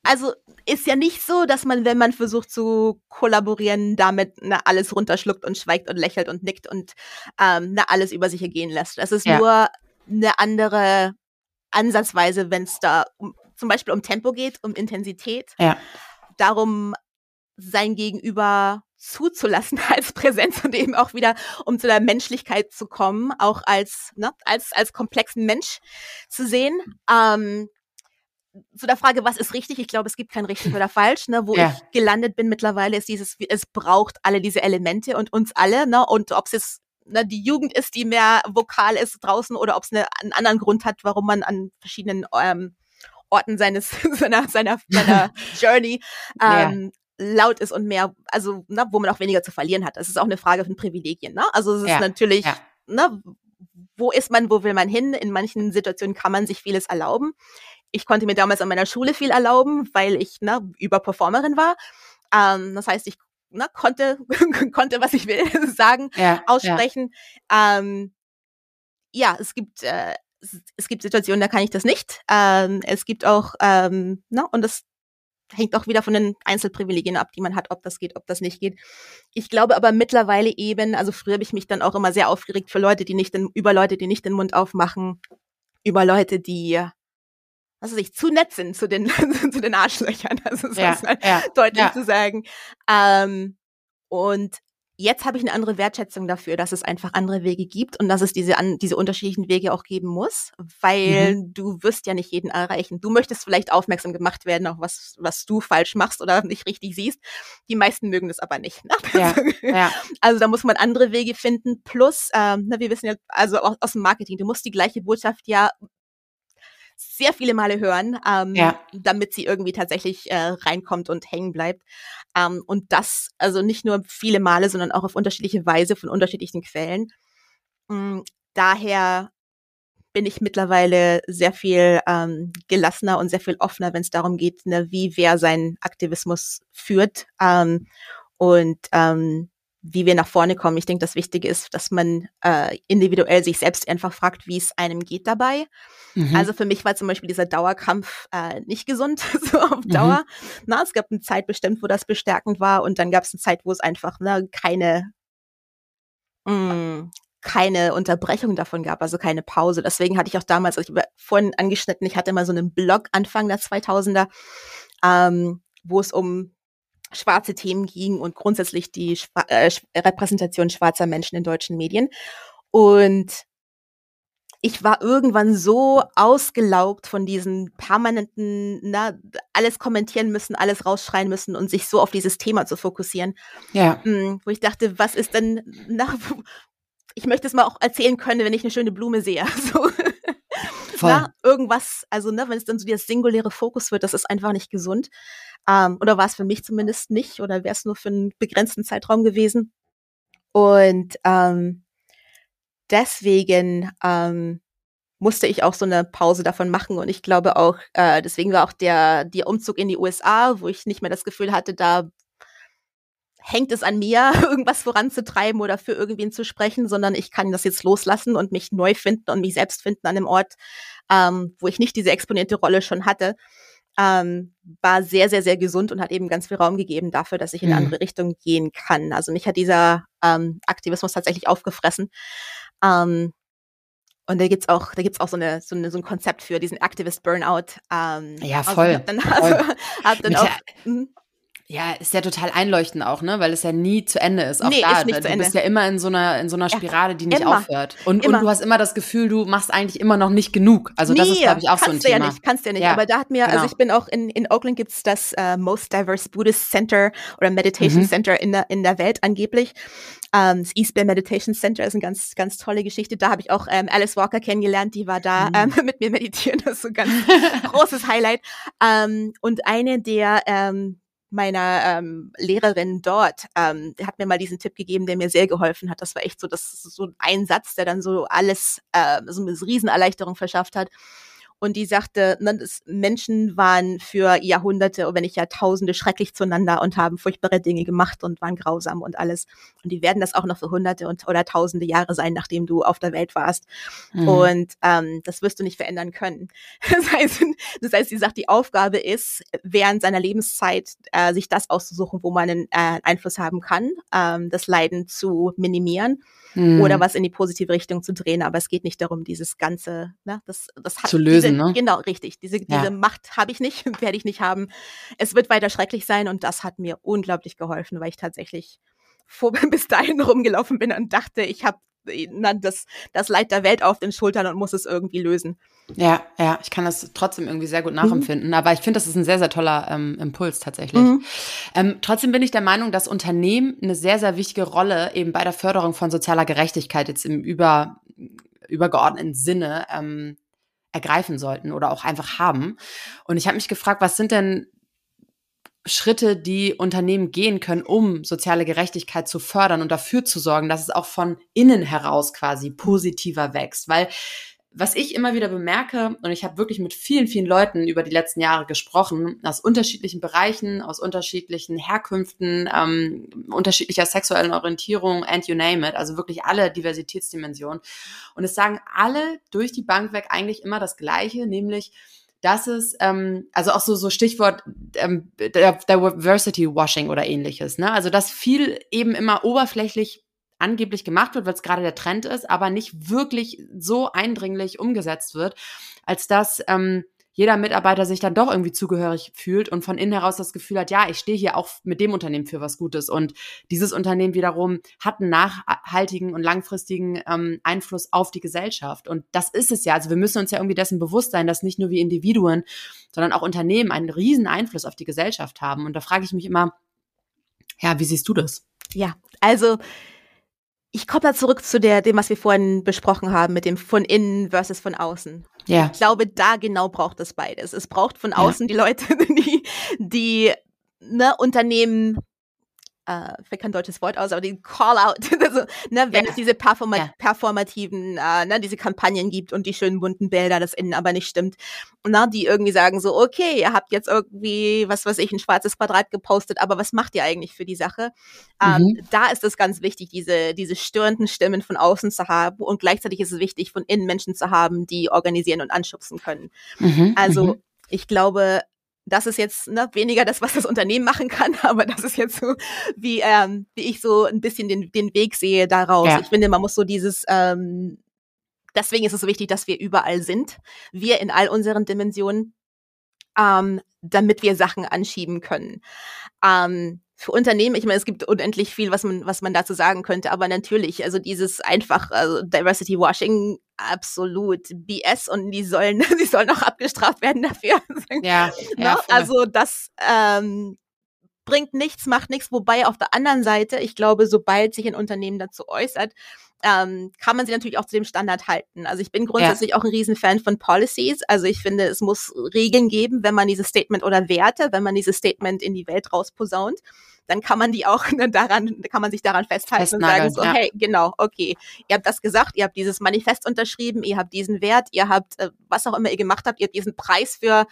also ist ja nicht so, dass man, wenn man versucht zu kollaborieren, damit na, alles runterschluckt und schweigt und lächelt und nickt und ähm, na, alles über sich ergehen lässt. Das ist ja. nur eine andere Ansatzweise, wenn es da um, zum Beispiel um Tempo geht, um Intensität. Ja. Darum sein Gegenüber zuzulassen als Präsenz und eben auch wieder, um zu der Menschlichkeit zu kommen, auch als, ne, als, als komplexen Mensch zu sehen. Ähm, zu der Frage, was ist richtig? Ich glaube, es gibt kein richtig oder falsch. Ne? Wo ja. ich gelandet bin mittlerweile, ist dieses, es braucht alle diese Elemente und uns alle. Ne? Und ob es jetzt ne, die Jugend ist, die mehr vokal ist draußen oder ob es eine, einen anderen Grund hat, warum man an verschiedenen ähm, Orten seines seiner seiner, seiner Journey ähm, ja. laut ist und mehr, also na, wo man auch weniger zu verlieren hat. Das ist auch eine Frage von Privilegien. Ne? Also es ist ja, natürlich, ja. ne, wo ist man, wo will man hin? In manchen Situationen kann man sich vieles erlauben. Ich konnte mir damals an meiner Schule viel erlauben, weil ich ne, Überperformerin war. Ähm, das heißt, ich ne, konnte, konnte, was ich will, sagen, ja, aussprechen. Ja. Ähm, ja, es gibt äh, es gibt Situationen, da kann ich das nicht. Ähm, es gibt auch, ähm, ne, und das hängt auch wieder von den Einzelprivilegien ab, die man hat, ob das geht, ob das nicht geht. Ich glaube aber mittlerweile eben, also früher habe ich mich dann auch immer sehr aufgeregt für Leute, die nicht den, über Leute, die nicht den Mund aufmachen, über Leute, die was weiß ich, zu nett sind zu den, zu den Arschlöchern. Also das ja, ist halt ja, deutlich ja. zu sagen. Ähm, und jetzt habe ich eine andere Wertschätzung dafür, dass es einfach andere Wege gibt und dass es diese, an, diese unterschiedlichen Wege auch geben muss, weil mhm. du wirst ja nicht jeden erreichen. Du möchtest vielleicht aufmerksam gemacht werden, auf was, was du falsch machst oder nicht richtig siehst. Die meisten mögen das aber nicht. Ne? Ja, ja. Also da muss man andere Wege finden. Plus, ähm, na, wir wissen ja, also aus dem Marketing, du musst die gleiche Botschaft ja sehr viele Male hören, ähm, ja. damit sie irgendwie tatsächlich äh, reinkommt und hängen bleibt. Ähm, und das also nicht nur viele Male, sondern auch auf unterschiedliche Weise von unterschiedlichen Quellen. Ähm, daher bin ich mittlerweile sehr viel ähm, gelassener und sehr viel offener, wenn es darum geht, ne, wie wer seinen Aktivismus führt. Ähm, und ähm, wie wir nach vorne kommen. Ich denke, das Wichtige ist, dass man äh, individuell sich selbst einfach fragt, wie es einem geht dabei. Mhm. Also für mich war zum Beispiel dieser Dauerkampf äh, nicht gesund, so auf mhm. Dauer. Mhm. Na, es gab eine Zeit bestimmt, wo das bestärkend war und dann gab es eine Zeit, wo es einfach ne, keine mh, mm, keine Unterbrechung davon gab, also keine Pause. Deswegen hatte ich auch damals, also ich habe vorhin angeschnitten, ich hatte mal so einen Blog Anfang der 2000er, ähm, wo es um schwarze Themen ging und grundsätzlich die Schwa äh, Repräsentation schwarzer Menschen in deutschen Medien. Und ich war irgendwann so ausgelaugt von diesen permanenten, na, alles kommentieren müssen, alles rausschreien müssen und sich so auf dieses Thema zu fokussieren. Ja. Hm, wo ich dachte, was ist denn, na, ich möchte es mal auch erzählen können, wenn ich eine schöne Blume sehe. So. Voll. Na, irgendwas, also ne, wenn es dann so der singuläre Fokus wird, das ist einfach nicht gesund. Ähm, oder war es für mich zumindest nicht, oder wäre es nur für einen begrenzten Zeitraum gewesen. Und ähm, deswegen ähm, musste ich auch so eine Pause davon machen. Und ich glaube auch, äh, deswegen war auch der, der Umzug in die USA, wo ich nicht mehr das Gefühl hatte, da hängt es an mir, irgendwas voranzutreiben oder für irgendwen zu sprechen, sondern ich kann das jetzt loslassen und mich neu finden und mich selbst finden an einem Ort, ähm, wo ich nicht diese exponierte Rolle schon hatte. Ähm, war sehr, sehr, sehr gesund und hat eben ganz viel Raum gegeben dafür, dass ich in eine mhm. andere Richtung gehen kann. Also mich hat dieser ähm, Aktivismus tatsächlich aufgefressen. Ähm, und da gibt's auch, da gibt's auch so eine, so eine, so ein Konzept für diesen Activist Burnout. Ähm, ja, voll. Also, dann, also, voll. Hab dann auch, hm? Ja, ist ja total einleuchtend auch, ne? Weil es ja nie zu Ende ist. Auch nee, da, ist nicht du zu Ende. bist ja immer in so einer, in so einer Spirale, die nicht immer. aufhört. Und, und du hast immer das Gefühl, du machst eigentlich immer noch nicht genug. Also nee, das ist, glaube ich, auch so ein Thema. Ja nicht, kannst du ja nicht. Ja, Aber da hat mir, also genau. also ich bin auch in, in Oakland gibt's das uh, Most Diverse Buddhist Center oder Meditation mhm. Center in der, in der Welt angeblich. Um, ähm, das East Bay Meditation Center ist eine ganz, ganz tolle Geschichte. Da habe ich auch ähm, Alice Walker kennengelernt, die war da mhm. ähm, mit mir meditieren. Das ist so ein ganz großes Highlight. Ähm, und eine der ähm, meiner ähm, Lehrerin dort, ähm, hat mir mal diesen Tipp gegeben, der mir sehr geholfen hat. Das war echt so, das so ein Satz, der dann so alles, äh, so eine Riesenerleichterung verschafft hat. Und die sagte, ne, Menschen waren für Jahrhunderte, wenn nicht Jahrtausende schrecklich zueinander und haben furchtbare Dinge gemacht und waren grausam und alles. Und die werden das auch noch für Hunderte und oder Tausende Jahre sein, nachdem du auf der Welt warst. Mhm. Und ähm, das wirst du nicht verändern können. Das heißt, das heißt, sie sagt, die Aufgabe ist, während seiner Lebenszeit äh, sich das auszusuchen, wo man einen äh, Einfluss haben kann, ähm, das Leiden zu minimieren mhm. oder was in die positive Richtung zu drehen. Aber es geht nicht darum, dieses ganze, ne, das, das hat zu lösen, diese, ne? Genau, richtig. Diese, ja. diese Macht habe ich nicht, werde ich nicht haben. Es wird weiter schrecklich sein und das hat mir unglaublich geholfen, weil ich tatsächlich vor, bis dahin rumgelaufen bin und dachte, ich habe das, das Leid der Welt auf den Schultern und muss es irgendwie lösen. Ja, ja, ich kann das trotzdem irgendwie sehr gut nachempfinden. Mhm. Aber ich finde, das ist ein sehr, sehr toller ähm, Impuls tatsächlich. Mhm. Ähm, trotzdem bin ich der Meinung, dass Unternehmen eine sehr, sehr wichtige Rolle eben bei der Förderung von sozialer Gerechtigkeit jetzt im über, übergeordneten Sinne ähm, ergreifen sollten oder auch einfach haben. Und ich habe mich gefragt, was sind denn Schritte, die Unternehmen gehen können, um soziale Gerechtigkeit zu fördern und dafür zu sorgen, dass es auch von innen heraus quasi positiver wächst. Weil was ich immer wieder bemerke, und ich habe wirklich mit vielen, vielen Leuten über die letzten Jahre gesprochen, aus unterschiedlichen Bereichen, aus unterschiedlichen Herkünften, ähm, unterschiedlicher sexuellen Orientierung, and you name it, also wirklich alle Diversitätsdimensionen. Und es sagen alle durch die Bank weg eigentlich immer das Gleiche, nämlich, dass es, ähm, also auch so, so Stichwort ähm, Diversity Washing oder ähnliches, ne? Also dass viel eben immer oberflächlich angeblich gemacht wird, weil es gerade der Trend ist, aber nicht wirklich so eindringlich umgesetzt wird, als dass ähm, jeder Mitarbeiter sich dann doch irgendwie zugehörig fühlt und von innen heraus das Gefühl hat, ja, ich stehe hier auch mit dem Unternehmen für was Gutes. Und dieses Unternehmen wiederum hat einen nachhaltigen und langfristigen ähm, Einfluss auf die Gesellschaft. Und das ist es ja. Also wir müssen uns ja irgendwie dessen bewusst sein, dass nicht nur wir Individuen, sondern auch Unternehmen einen riesen Einfluss auf die Gesellschaft haben. Und da frage ich mich immer, ja, wie siehst du das? Ja, also ich komme da zurück zu der, dem, was wir vorhin besprochen haben, mit dem von innen versus von außen. Ja. Ich glaube, da genau braucht es beides. Es braucht von außen ja. die Leute, die, die ne, Unternehmen äh, fällt kein deutsches Wort aus, aber den Call-out, also, ne, wenn ja. es diese performa ja. performativen, äh, ne, diese Kampagnen gibt und die schönen bunten Bilder, das innen aber nicht stimmt, na, die irgendwie sagen so, okay, ihr habt jetzt irgendwie, was weiß ich, ein schwarzes Quadrat gepostet, aber was macht ihr eigentlich für die Sache? Ähm, mhm. Da ist es ganz wichtig, diese, diese störenden Stimmen von außen zu haben und gleichzeitig ist es wichtig, von innen Menschen zu haben, die organisieren und anschubsen können. Mhm. Also, mhm. ich glaube, das ist jetzt ne, weniger das, was das Unternehmen machen kann, aber das ist jetzt so, wie, ähm, wie ich so ein bisschen den, den Weg sehe daraus. Ja. Ich finde, man muss so dieses, ähm, deswegen ist es so wichtig, dass wir überall sind, wir in all unseren Dimensionen, ähm, damit wir Sachen anschieben können. Ähm, für Unternehmen, ich meine, es gibt unendlich viel, was man, was man dazu sagen könnte, aber natürlich, also dieses einfach, also Diversity Washing, absolut BS und die sollen, die sollen auch abgestraft werden dafür. Ja, ja also das ähm, bringt nichts, macht nichts, wobei auf der anderen Seite, ich glaube, sobald sich ein Unternehmen dazu äußert, ähm, kann man sie natürlich auch zu dem Standard halten. Also ich bin grundsätzlich ja. auch ein Riesenfan von Policies. Also ich finde, es muss Regeln geben, wenn man dieses Statement oder Werte, wenn man dieses Statement in die Welt rausposaunt dann kann man die auch ne, daran, kann man sich daran festhalten und sagen so, ja. hey, genau, okay, ihr habt das gesagt, ihr habt dieses Manifest unterschrieben, ihr habt diesen Wert, ihr habt, äh, was auch immer ihr gemacht habt, ihr habt diesen Preis für,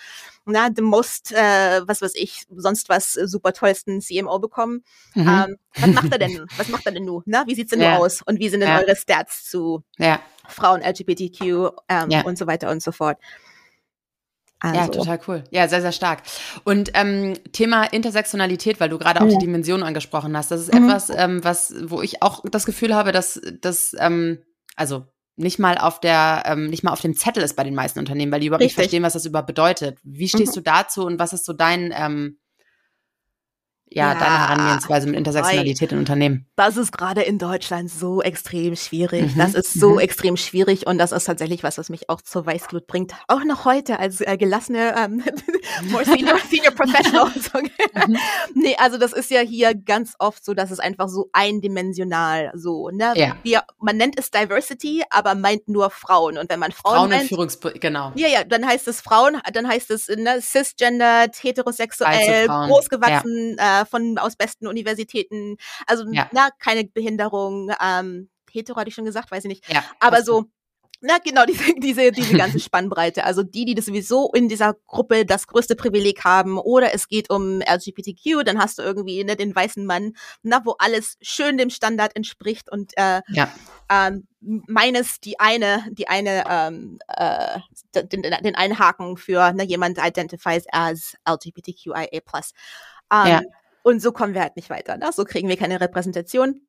na, the most, äh, was weiß ich, sonst was äh, super tollsten CMO bekommen. Mhm. Ähm, was macht er denn? Was macht er denn nun? Na, wie sieht's denn ja. aus? Und wie sind denn ja. eure Stats zu. Frauen, LGBTQ ähm, und so weiter und so fort? Also. Ja, total cool. Ja, sehr, sehr stark. Und ähm, Thema Intersektionalität, weil du gerade auch ja. die Dimension angesprochen hast, das ist mhm. etwas, ähm, was, wo ich auch das Gefühl habe, dass das, ähm, also nicht mal auf der, ähm, nicht mal auf dem Zettel ist bei den meisten Unternehmen, weil die überhaupt Richtig. nicht verstehen, was das überhaupt bedeutet. Wie stehst mhm. du dazu und was ist so dein ähm, ja, ja, deine Herangehensweise mit Intersektionalität in Unternehmen? Das ist gerade in Deutschland so extrem schwierig. Mhm. Das ist so mhm. extrem schwierig und das ist tatsächlich was, was mich auch zur Weißglut bringt. Auch noch heute als äh, gelassene ähm, more senior, senior professional. mhm. Nee, also das ist ja hier ganz oft so, dass es einfach so eindimensional so, ne? Ja. Wir, man nennt es Diversity, aber meint nur Frauen. Und wenn man Frauen, Frauen meint, Führungs genau. Ja, ja, dann heißt es Frauen, dann heißt es ne, cisgender, heterosexuell, großgewachsen, ja. äh, von aus besten Universitäten, also ja. na, keine Behinderung, ähm, hetero hatte ich schon gesagt, weiß ich nicht. Ja, aber so, na genau, diese, diese, diese ganze Spannbreite. Also die, die das sowieso in dieser Gruppe das größte Privileg haben, oder es geht um LGBTQ, dann hast du irgendwie ne, den weißen Mann, na, wo alles schön dem Standard entspricht und äh, ja. ähm, meines die eine, die eine, ähm, äh, den, den einen Haken für ne, jemand identifies as LGBTQIA+. Ähm, ja. Und so kommen wir halt nicht weiter. Ne? So kriegen wir keine Repräsentation.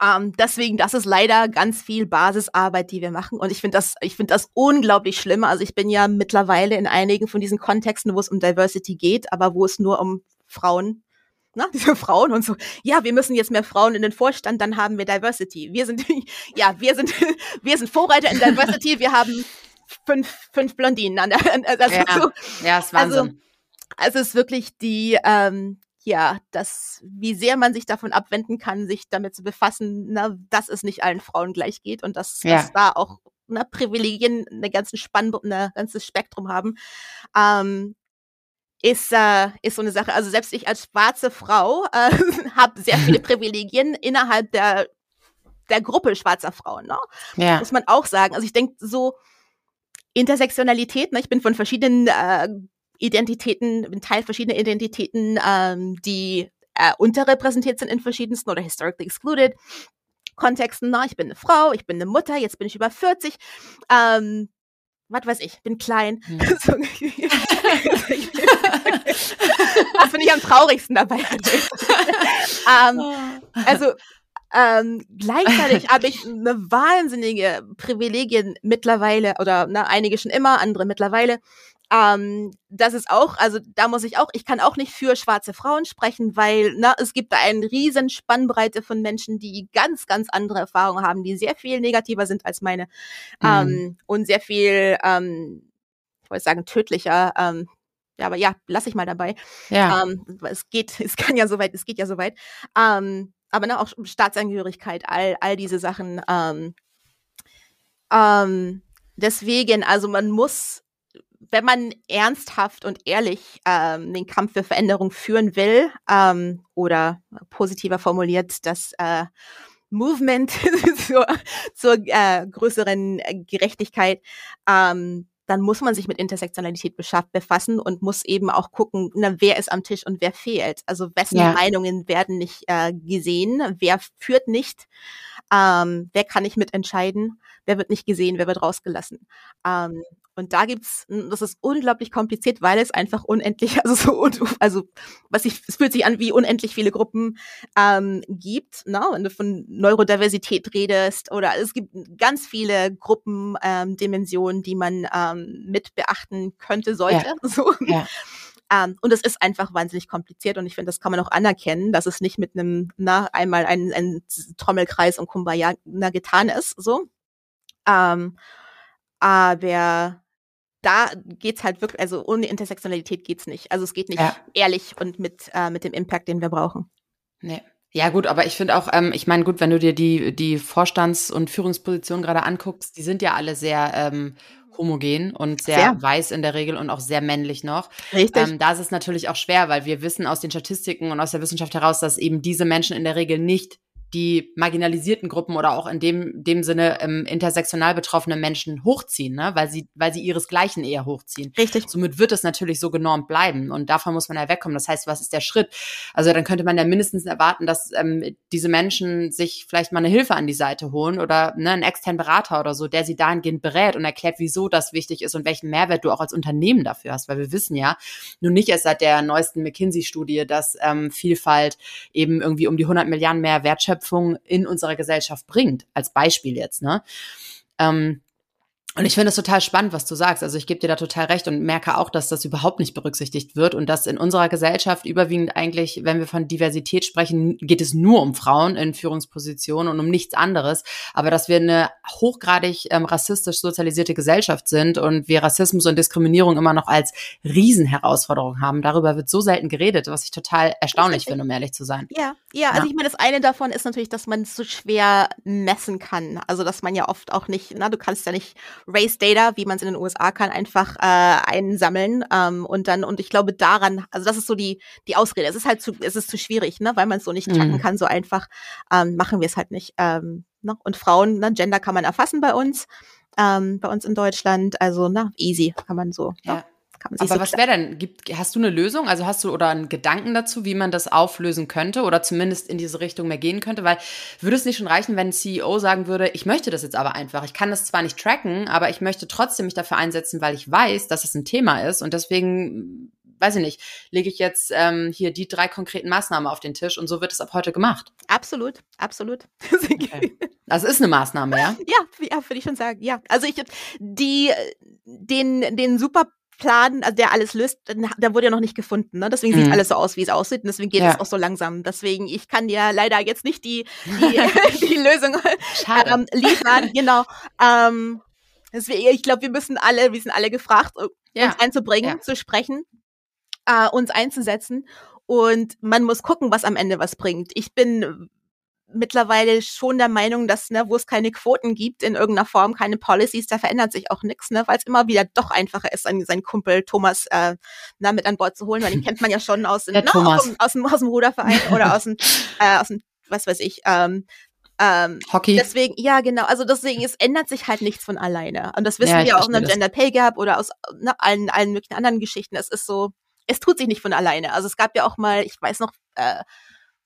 Ähm, deswegen, das ist leider ganz viel Basisarbeit, die wir machen. Und ich finde das, ich finde das unglaublich schlimm. Also ich bin ja mittlerweile in einigen von diesen Kontexten, wo es um Diversity geht, aber wo es nur um Frauen na, diese Frauen und so, ja, wir müssen jetzt mehr Frauen in den Vorstand, dann haben wir Diversity. Wir sind, ja, wir sind, wir sind Vorreiter in Diversity, wir haben fünf, fünf Blondinen an der, also ja, so, ja, ist Wahnsinn. Also, also es ist wirklich die, ähm, ja, das, wie sehr man sich davon abwenden kann, sich damit zu befassen, na, dass es nicht allen Frauen gleich geht und dass, ja. dass da auch na, Privilegien eine ganze Spann, ein ganzes Spektrum haben. Ähm, ist, äh, ist so eine Sache. Also selbst ich als schwarze Frau äh, habe sehr viele Privilegien innerhalb der, der Gruppe schwarzer Frauen. Ne? Ja. Muss man auch sagen. Also ich denke so Intersektionalität, ne? ich bin von verschiedenen äh, Identitäten, bin Teil verschiedener Identitäten, ähm, die äh, unterrepräsentiert sind in verschiedensten oder historically excluded Kontexten. Na, ich bin eine Frau, ich bin eine Mutter, jetzt bin ich über 40. Ähm, was weiß ich, bin klein. Hm. das finde ich am traurigsten dabei. ähm, also ähm, gleichzeitig habe ich eine wahnsinnige Privilegien mittlerweile oder na, ne, einige schon immer, andere mittlerweile, ähm, das ist auch, also da muss ich auch, ich kann auch nicht für schwarze Frauen sprechen, weil na, es gibt da eine riesen Spannbreite von Menschen, die ganz, ganz andere Erfahrungen haben, die sehr viel negativer sind als meine mhm. ähm, und sehr viel, ähm, ich wollte sagen, tödlicher. Ähm, ja, aber ja, lass ich mal dabei. Ja. Ähm, es geht, es kann ja soweit, es geht ja soweit. Ähm, aber ne, auch Staatsangehörigkeit, all, all diese Sachen. Ähm, ähm, deswegen, also man muss wenn man ernsthaft und ehrlich ähm, den Kampf für Veränderung führen will ähm, oder positiver formuliert, das äh, Movement zur, zur äh, größeren Gerechtigkeit, ähm, dann muss man sich mit Intersektionalität befassen und muss eben auch gucken, na, wer ist am Tisch und wer fehlt. Also wessen ja. Meinungen werden nicht äh, gesehen, wer führt nicht, ähm, wer kann nicht mitentscheiden, wer wird nicht gesehen, wer wird rausgelassen. Ähm, und da gibt's, das ist unglaublich kompliziert, weil es einfach unendlich, also so, also was ich, es fühlt sich an wie unendlich viele Gruppen ähm, gibt, ne? wenn du von Neurodiversität redest oder es gibt ganz viele Gruppendimensionen, ähm, die man ähm, mit beachten könnte, sollte. Ja. So. Ja. Ähm, und es ist einfach wahnsinnig kompliziert und ich finde, das kann man auch anerkennen, dass es nicht mit einem, na, einmal ein, ein Trommelkreis und Kumbaya na, getan ist, so. Ähm, aber da geht's halt wirklich, also ohne Intersektionalität geht's nicht. Also es geht nicht ja. ehrlich und mit, äh, mit dem Impact, den wir brauchen. Nee. Ja, gut, aber ich finde auch, ähm, ich meine, gut, wenn du dir die, die Vorstands- und Führungspositionen gerade anguckst, die sind ja alle sehr ähm, homogen und sehr, sehr, weiß in der Regel und auch sehr männlich noch. Richtig. Ähm, da ist es natürlich auch schwer, weil wir wissen aus den Statistiken und aus der Wissenschaft heraus, dass eben diese Menschen in der Regel nicht die marginalisierten Gruppen oder auch in dem, dem Sinne ähm, intersektional betroffene Menschen hochziehen, ne? weil sie, weil sie ihresgleichen eher hochziehen. Richtig. Somit wird es natürlich so genormt bleiben und davon muss man ja wegkommen. Das heißt, was ist der Schritt? Also dann könnte man ja mindestens erwarten, dass ähm, diese Menschen sich vielleicht mal eine Hilfe an die Seite holen oder ne, einen externen Berater oder so, der sie dahingehend berät und erklärt, wieso das wichtig ist und welchen Mehrwert du auch als Unternehmen dafür hast, weil wir wissen ja, nun nicht erst seit der neuesten McKinsey-Studie, dass ähm, Vielfalt eben irgendwie um die 100 Milliarden mehr Wertschöpfung Wertschöpfung in unserer Gesellschaft bringt, als Beispiel jetzt, ne? Ähm, und ich finde es total spannend, was du sagst. Also ich gebe dir da total recht und merke auch, dass das überhaupt nicht berücksichtigt wird und dass in unserer Gesellschaft überwiegend eigentlich, wenn wir von Diversität sprechen, geht es nur um Frauen in Führungspositionen und um nichts anderes. Aber dass wir eine hochgradig ähm, rassistisch sozialisierte Gesellschaft sind und wir Rassismus und Diskriminierung immer noch als Riesenherausforderung haben, darüber wird so selten geredet, was ich total erstaunlich finde, um ehrlich zu sein. Ja, ja, also ja. ich meine, das eine davon ist natürlich, dass man es so schwer messen kann. Also dass man ja oft auch nicht, na, du kannst ja nicht Race Data, wie man es in den USA kann, einfach äh, einsammeln ähm, und dann und ich glaube daran, also das ist so die die Ausrede. Es ist halt zu, es ist zu schwierig, ne, weil man es so nicht tracken mhm. kann, so einfach ähm, machen wir es halt nicht. Ähm, ne? Und Frauen, ne, Gender kann man erfassen bei uns, ähm, bei uns in Deutschland, also na easy kann man so. Ja. Kann man sich Aber so was wäre denn? Gibt, hast du eine Lösung? Also hast du oder einen Gedanken dazu, wie man das auflösen könnte oder zumindest in diese Richtung mehr gehen könnte? Weil würde es nicht schon reichen, wenn ein CEO sagen würde, ich möchte das jetzt aber einfach. Ich kann das zwar nicht tracken, aber ich möchte trotzdem mich dafür einsetzen, weil ich weiß, dass es ein Thema ist und deswegen weiß ich nicht, lege ich jetzt ähm, hier die drei konkreten Maßnahmen auf den Tisch und so wird es ab heute gemacht. Absolut, absolut. Okay. Das ist eine Maßnahme, ja? Ja, ja würde ich schon sagen, ja. Also ich die den den super Plan, also der alles löst, der wurde ja noch nicht gefunden. Ne? Deswegen mhm. sieht alles so aus, wie es aussieht. Und deswegen geht ja. es auch so langsam. Deswegen, ich kann dir leider jetzt nicht die, die, die Lösung ähm, liefern. Genau. Ähm, deswegen, ich glaube, wir müssen alle, wir sind alle gefragt, ja. uns einzubringen, ja. zu sprechen, äh, uns einzusetzen. Und man muss gucken, was am Ende was bringt. Ich bin mittlerweile schon der Meinung, dass, ne, wo es keine Quoten gibt in irgendeiner Form, keine Policies, da verändert sich auch nichts, ne, weil es immer wieder doch einfacher ist, seinen, seinen Kumpel Thomas äh, na, mit an Bord zu holen, weil den kennt man ja schon aus, na, aus, dem, aus, dem, aus dem Ruderverein oder aus dem, äh, aus dem, was weiß ich, ähm, ähm, Hockey. Deswegen, ja, genau. Also deswegen, es ändert sich halt nichts von alleine. Und das wissen ja, wir auch in der Gender Pay Gap oder aus ne, allen, allen möglichen anderen Geschichten. Es ist so, es tut sich nicht von alleine. Also es gab ja auch mal, ich weiß noch, äh,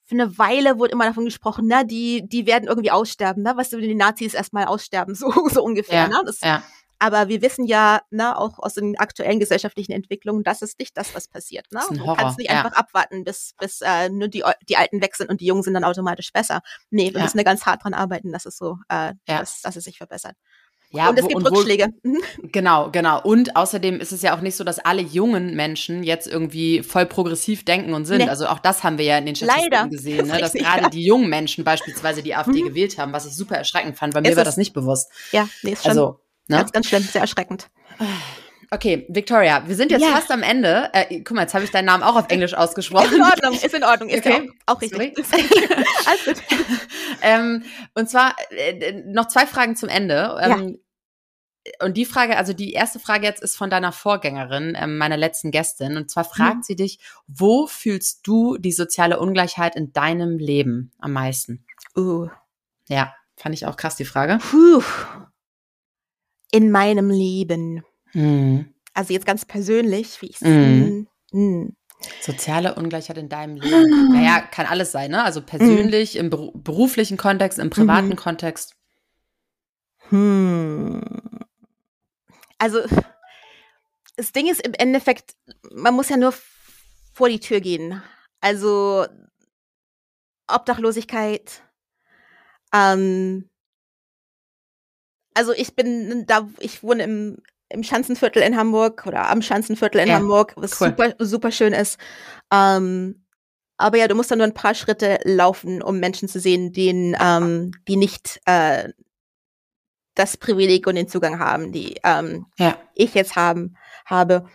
für eine Weile wurde immer davon gesprochen, na, die, die werden irgendwie aussterben, ne? Weißt du, die Nazis erstmal aussterben, so, so ungefähr, ja, ne? Das, ja. Aber wir wissen ja, ne, auch aus den aktuellen gesellschaftlichen Entwicklungen, das ist nicht das, was passiert. Ne? Ein Horror. Du kannst nicht ja. einfach abwarten, bis, bis äh, nur die, die Alten weg sind und die Jungen sind dann automatisch besser. Nee, wir müssen da ganz hart dran arbeiten, dass es so, äh, dass, dass es sich verbessert. Ja, und es gibt und Rückschläge. Wo, genau, genau. Und außerdem ist es ja auch nicht so, dass alle jungen Menschen jetzt irgendwie voll progressiv denken und sind. Nee. Also auch das haben wir ja in den Statistiken gesehen, ne? dass gerade die jungen Menschen beispielsweise die AfD mhm. gewählt haben, was ich super erschreckend fand. Bei mir ist war das nicht bewusst. Ja, nee, ist schon also, ne? ganz, ganz schlimm, sehr erschreckend. Okay, Victoria, wir sind jetzt ja. fast am Ende. Äh, guck mal, jetzt habe ich deinen Namen auch auf Englisch ausgesprochen. Ist in Ordnung, ist in Ordnung, ist okay. auch, auch richtig. Alles gut. ähm, und zwar äh, noch zwei Fragen zum Ende. Ähm, ja. Und die Frage, also die erste Frage jetzt ist von deiner Vorgängerin, ähm, meiner letzten Gästin. Und zwar fragt mhm. sie dich, wo fühlst du die soziale Ungleichheit in deinem Leben am meisten? Uh. Ja, fand ich auch krass, die Frage. Puh. In meinem Leben. Mhm. Also jetzt ganz persönlich, wie ich es. Mhm. Mhm. Soziale Ungleichheit in deinem Leben. Naja, kann alles sein, ne? Also persönlich, im beru beruflichen Kontext, im privaten mhm. Kontext. Hm. Also, das Ding ist im Endeffekt, man muss ja nur vor die Tür gehen. Also, Obdachlosigkeit, ähm, also ich bin da, ich wohne im, im Schanzenviertel in Hamburg oder am Schanzenviertel in ja, Hamburg, was cool. super, super schön ist. Ähm, aber ja, du musst dann nur ein paar Schritte laufen, um Menschen zu sehen, denen, ähm, die nicht äh, das Privileg und den Zugang haben, die ähm, ja. ich jetzt haben, habe.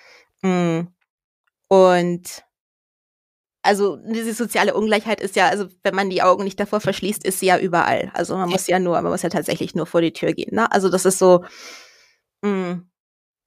Mm. Und also diese soziale Ungleichheit ist ja, also wenn man die Augen nicht davor verschließt, ist sie ja überall. Also man muss ja nur, man muss ja tatsächlich nur vor die Tür gehen. Ne? Also das ist so, mh, mm,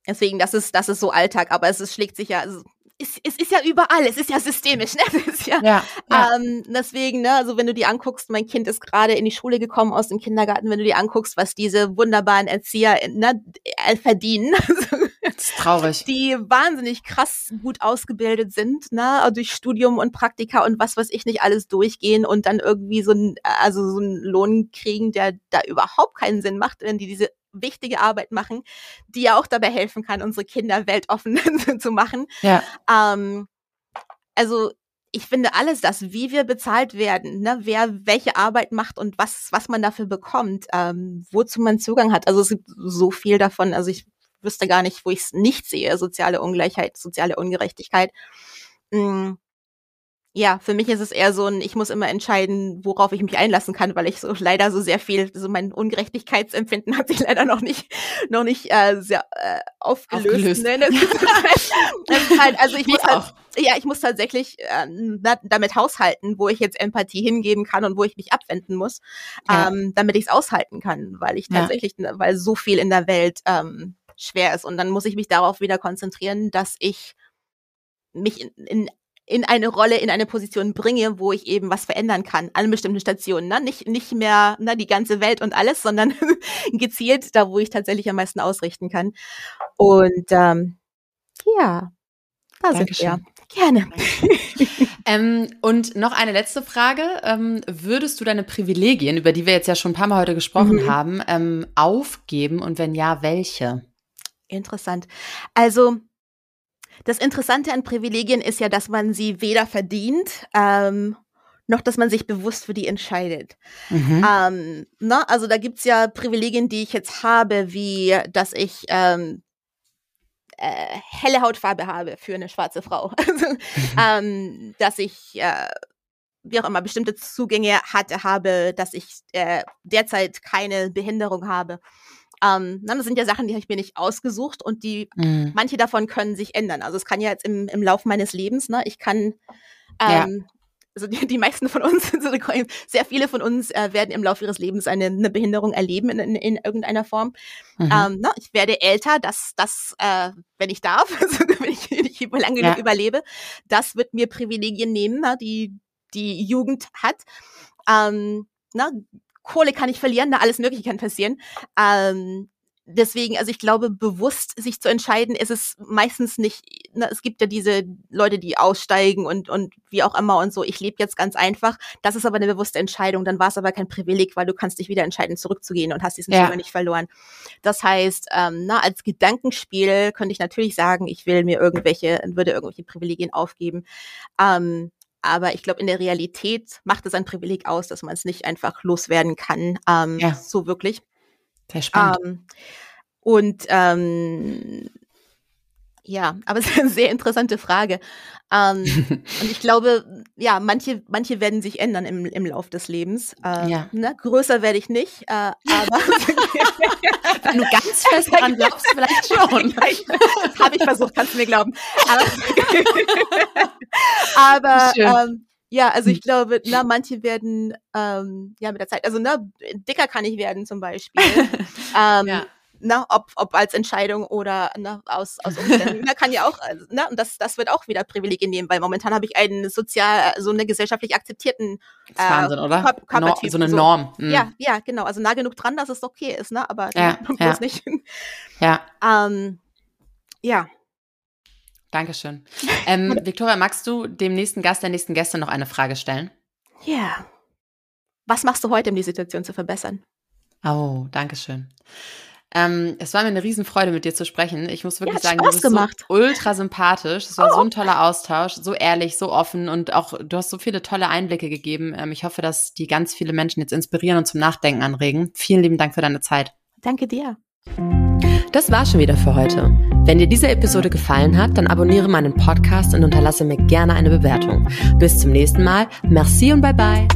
deswegen, das ist, das ist so Alltag, aber es ist, schlägt sich ja, also, es, es ist ja überall, es ist ja systemisch, ne? Es ist ja, ja, ja. Ähm, deswegen, ne, also wenn du dir anguckst, mein Kind ist gerade in die Schule gekommen aus dem Kindergarten, wenn du dir anguckst, was diese wunderbaren Erzieher ne, äh, verdienen, das ist traurig. die wahnsinnig krass gut ausgebildet sind, ne, durch Studium und Praktika und was weiß ich nicht alles durchgehen und dann irgendwie so ein, also so einen Lohn kriegen, der da überhaupt keinen Sinn macht, wenn die diese wichtige Arbeit machen, die ja auch dabei helfen kann, unsere Kinder weltoffen zu machen. Ja. Ähm, also ich finde alles das, wie wir bezahlt werden, ne, wer welche Arbeit macht und was, was man dafür bekommt, ähm, wozu man Zugang hat. Also es gibt so viel davon. Also ich wüsste gar nicht, wo ich es nicht sehe, soziale Ungleichheit, soziale Ungerechtigkeit. Mm ja, für mich ist es eher so ein, ich muss immer entscheiden, worauf ich mich einlassen kann, weil ich so leider so sehr viel, so mein Ungerechtigkeitsempfinden hat sich leider noch nicht, noch nicht äh, sehr äh, aufgelöst. aufgelöst. Ne? Das, ist halt, halt, also ich muss halt, ja, ich muss tatsächlich äh, damit haushalten, wo ich jetzt Empathie hingeben kann und wo ich mich abwenden muss, ja. ähm, damit ich es aushalten kann, weil ich tatsächlich, ja. weil so viel in der Welt ähm, schwer ist. Und dann muss ich mich darauf wieder konzentrieren, dass ich mich in, in in eine Rolle, in eine Position bringe, wo ich eben was verändern kann an bestimmten Stationen. Ne? Nicht, nicht mehr ne, die ganze Welt und alles, sondern gezielt da, wo ich tatsächlich am meisten ausrichten kann. Und ähm, ja, da sind wir. Gerne. ähm, und noch eine letzte Frage. Ähm, würdest du deine Privilegien, über die wir jetzt ja schon ein paar Mal heute gesprochen mhm. haben, ähm, aufgeben und wenn ja, welche? Interessant. Also das Interessante an Privilegien ist ja, dass man sie weder verdient, ähm, noch dass man sich bewusst für die entscheidet. Mhm. Ähm, na, ne, also da gibt's ja Privilegien, die ich jetzt habe, wie dass ich ähm, äh, helle Hautfarbe habe für eine schwarze Frau. Also, mhm. ähm, dass ich äh, wie auch immer bestimmte Zugänge hatte, habe, dass ich äh, derzeit keine Behinderung habe. Ähm, das sind ja Sachen, die habe ich mir nicht ausgesucht und die, mhm. manche davon können sich ändern. Also es kann ja jetzt im, im Lauf meines Lebens, ne, ich kann ähm, ja. also die, die meisten von uns, sehr viele von uns äh, werden im Laufe ihres Lebens eine, eine Behinderung erleben in, in, in irgendeiner Form. Mhm. Ähm, na, ich werde älter, das, das, äh, wenn ich darf, also wenn ich, wenn ich lange ja. überlebe, das wird mir Privilegien nehmen, na, die die Jugend hat. Ähm, na, Kohle kann ich verlieren, na, alles Mögliche kann passieren. Ähm, deswegen, also ich glaube, bewusst sich zu entscheiden, ist es meistens nicht, na, es gibt ja diese Leute, die aussteigen und, und wie auch immer und so, ich lebe jetzt ganz einfach. Das ist aber eine bewusste Entscheidung, dann war es aber kein Privileg, weil du kannst dich wieder entscheiden, zurückzugehen und hast diesen ja. Schimmer nicht verloren. Das heißt, ähm, na, als Gedankenspiel könnte ich natürlich sagen, ich will mir irgendwelche, würde irgendwelche Privilegien aufgeben. Ähm, aber ich glaube, in der Realität macht es ein Privileg aus, dass man es nicht einfach loswerden kann. Ähm, ja. So wirklich. Sehr spannend. Ähm, und ähm, ja, aber es ist eine sehr interessante Frage. Ähm, und ich glaube, ja, manche, manche werden sich ändern im, im Lauf des Lebens. Äh, ja. ne? Größer werde ich nicht, äh, aber wenn du ganz fest dran glaubst, vielleicht schon. Habe ich versucht, kannst du mir glauben. Aber, aber ähm, ja, also ich hm. glaube, na, manche werden ähm, ja mit der Zeit, also na, dicker kann ich werden zum Beispiel. ähm, ja. Na, ob, ob als Entscheidung oder na, aus, aus Umständen. kann ja auch, also, na, und das, das wird auch wieder Privilegien nehmen, weil momentan habe ich einen sozial, so eine gesellschaftlich akzeptierten äh, Wahnsinn, oder? Kör Körpertyp. so eine Norm. Mhm. Ja, ja, genau. Also nah genug dran, dass es okay ist, ne? Aber ja, ja. nicht. Ja. Ähm, ja. Dankeschön. Ähm, Victoria, magst du dem nächsten Gast, der nächsten Gäste noch eine Frage stellen? Ja. Yeah. Was machst du heute, um die Situation zu verbessern? Oh, Dankeschön. Ähm, es war mir eine Riesenfreude, mit dir zu sprechen. Ich muss wirklich ja, sagen, Spaß du bist gemacht. so ultra sympathisch. Es war oh. so ein toller Austausch, so ehrlich, so offen und auch du hast so viele tolle Einblicke gegeben. Ähm, ich hoffe, dass die ganz viele Menschen jetzt inspirieren und zum Nachdenken anregen. Vielen lieben Dank für deine Zeit. Danke dir. Das war schon wieder für heute. Wenn dir diese Episode gefallen hat, dann abonniere meinen Podcast und unterlasse mir gerne eine Bewertung. Bis zum nächsten Mal. Merci und bye bye.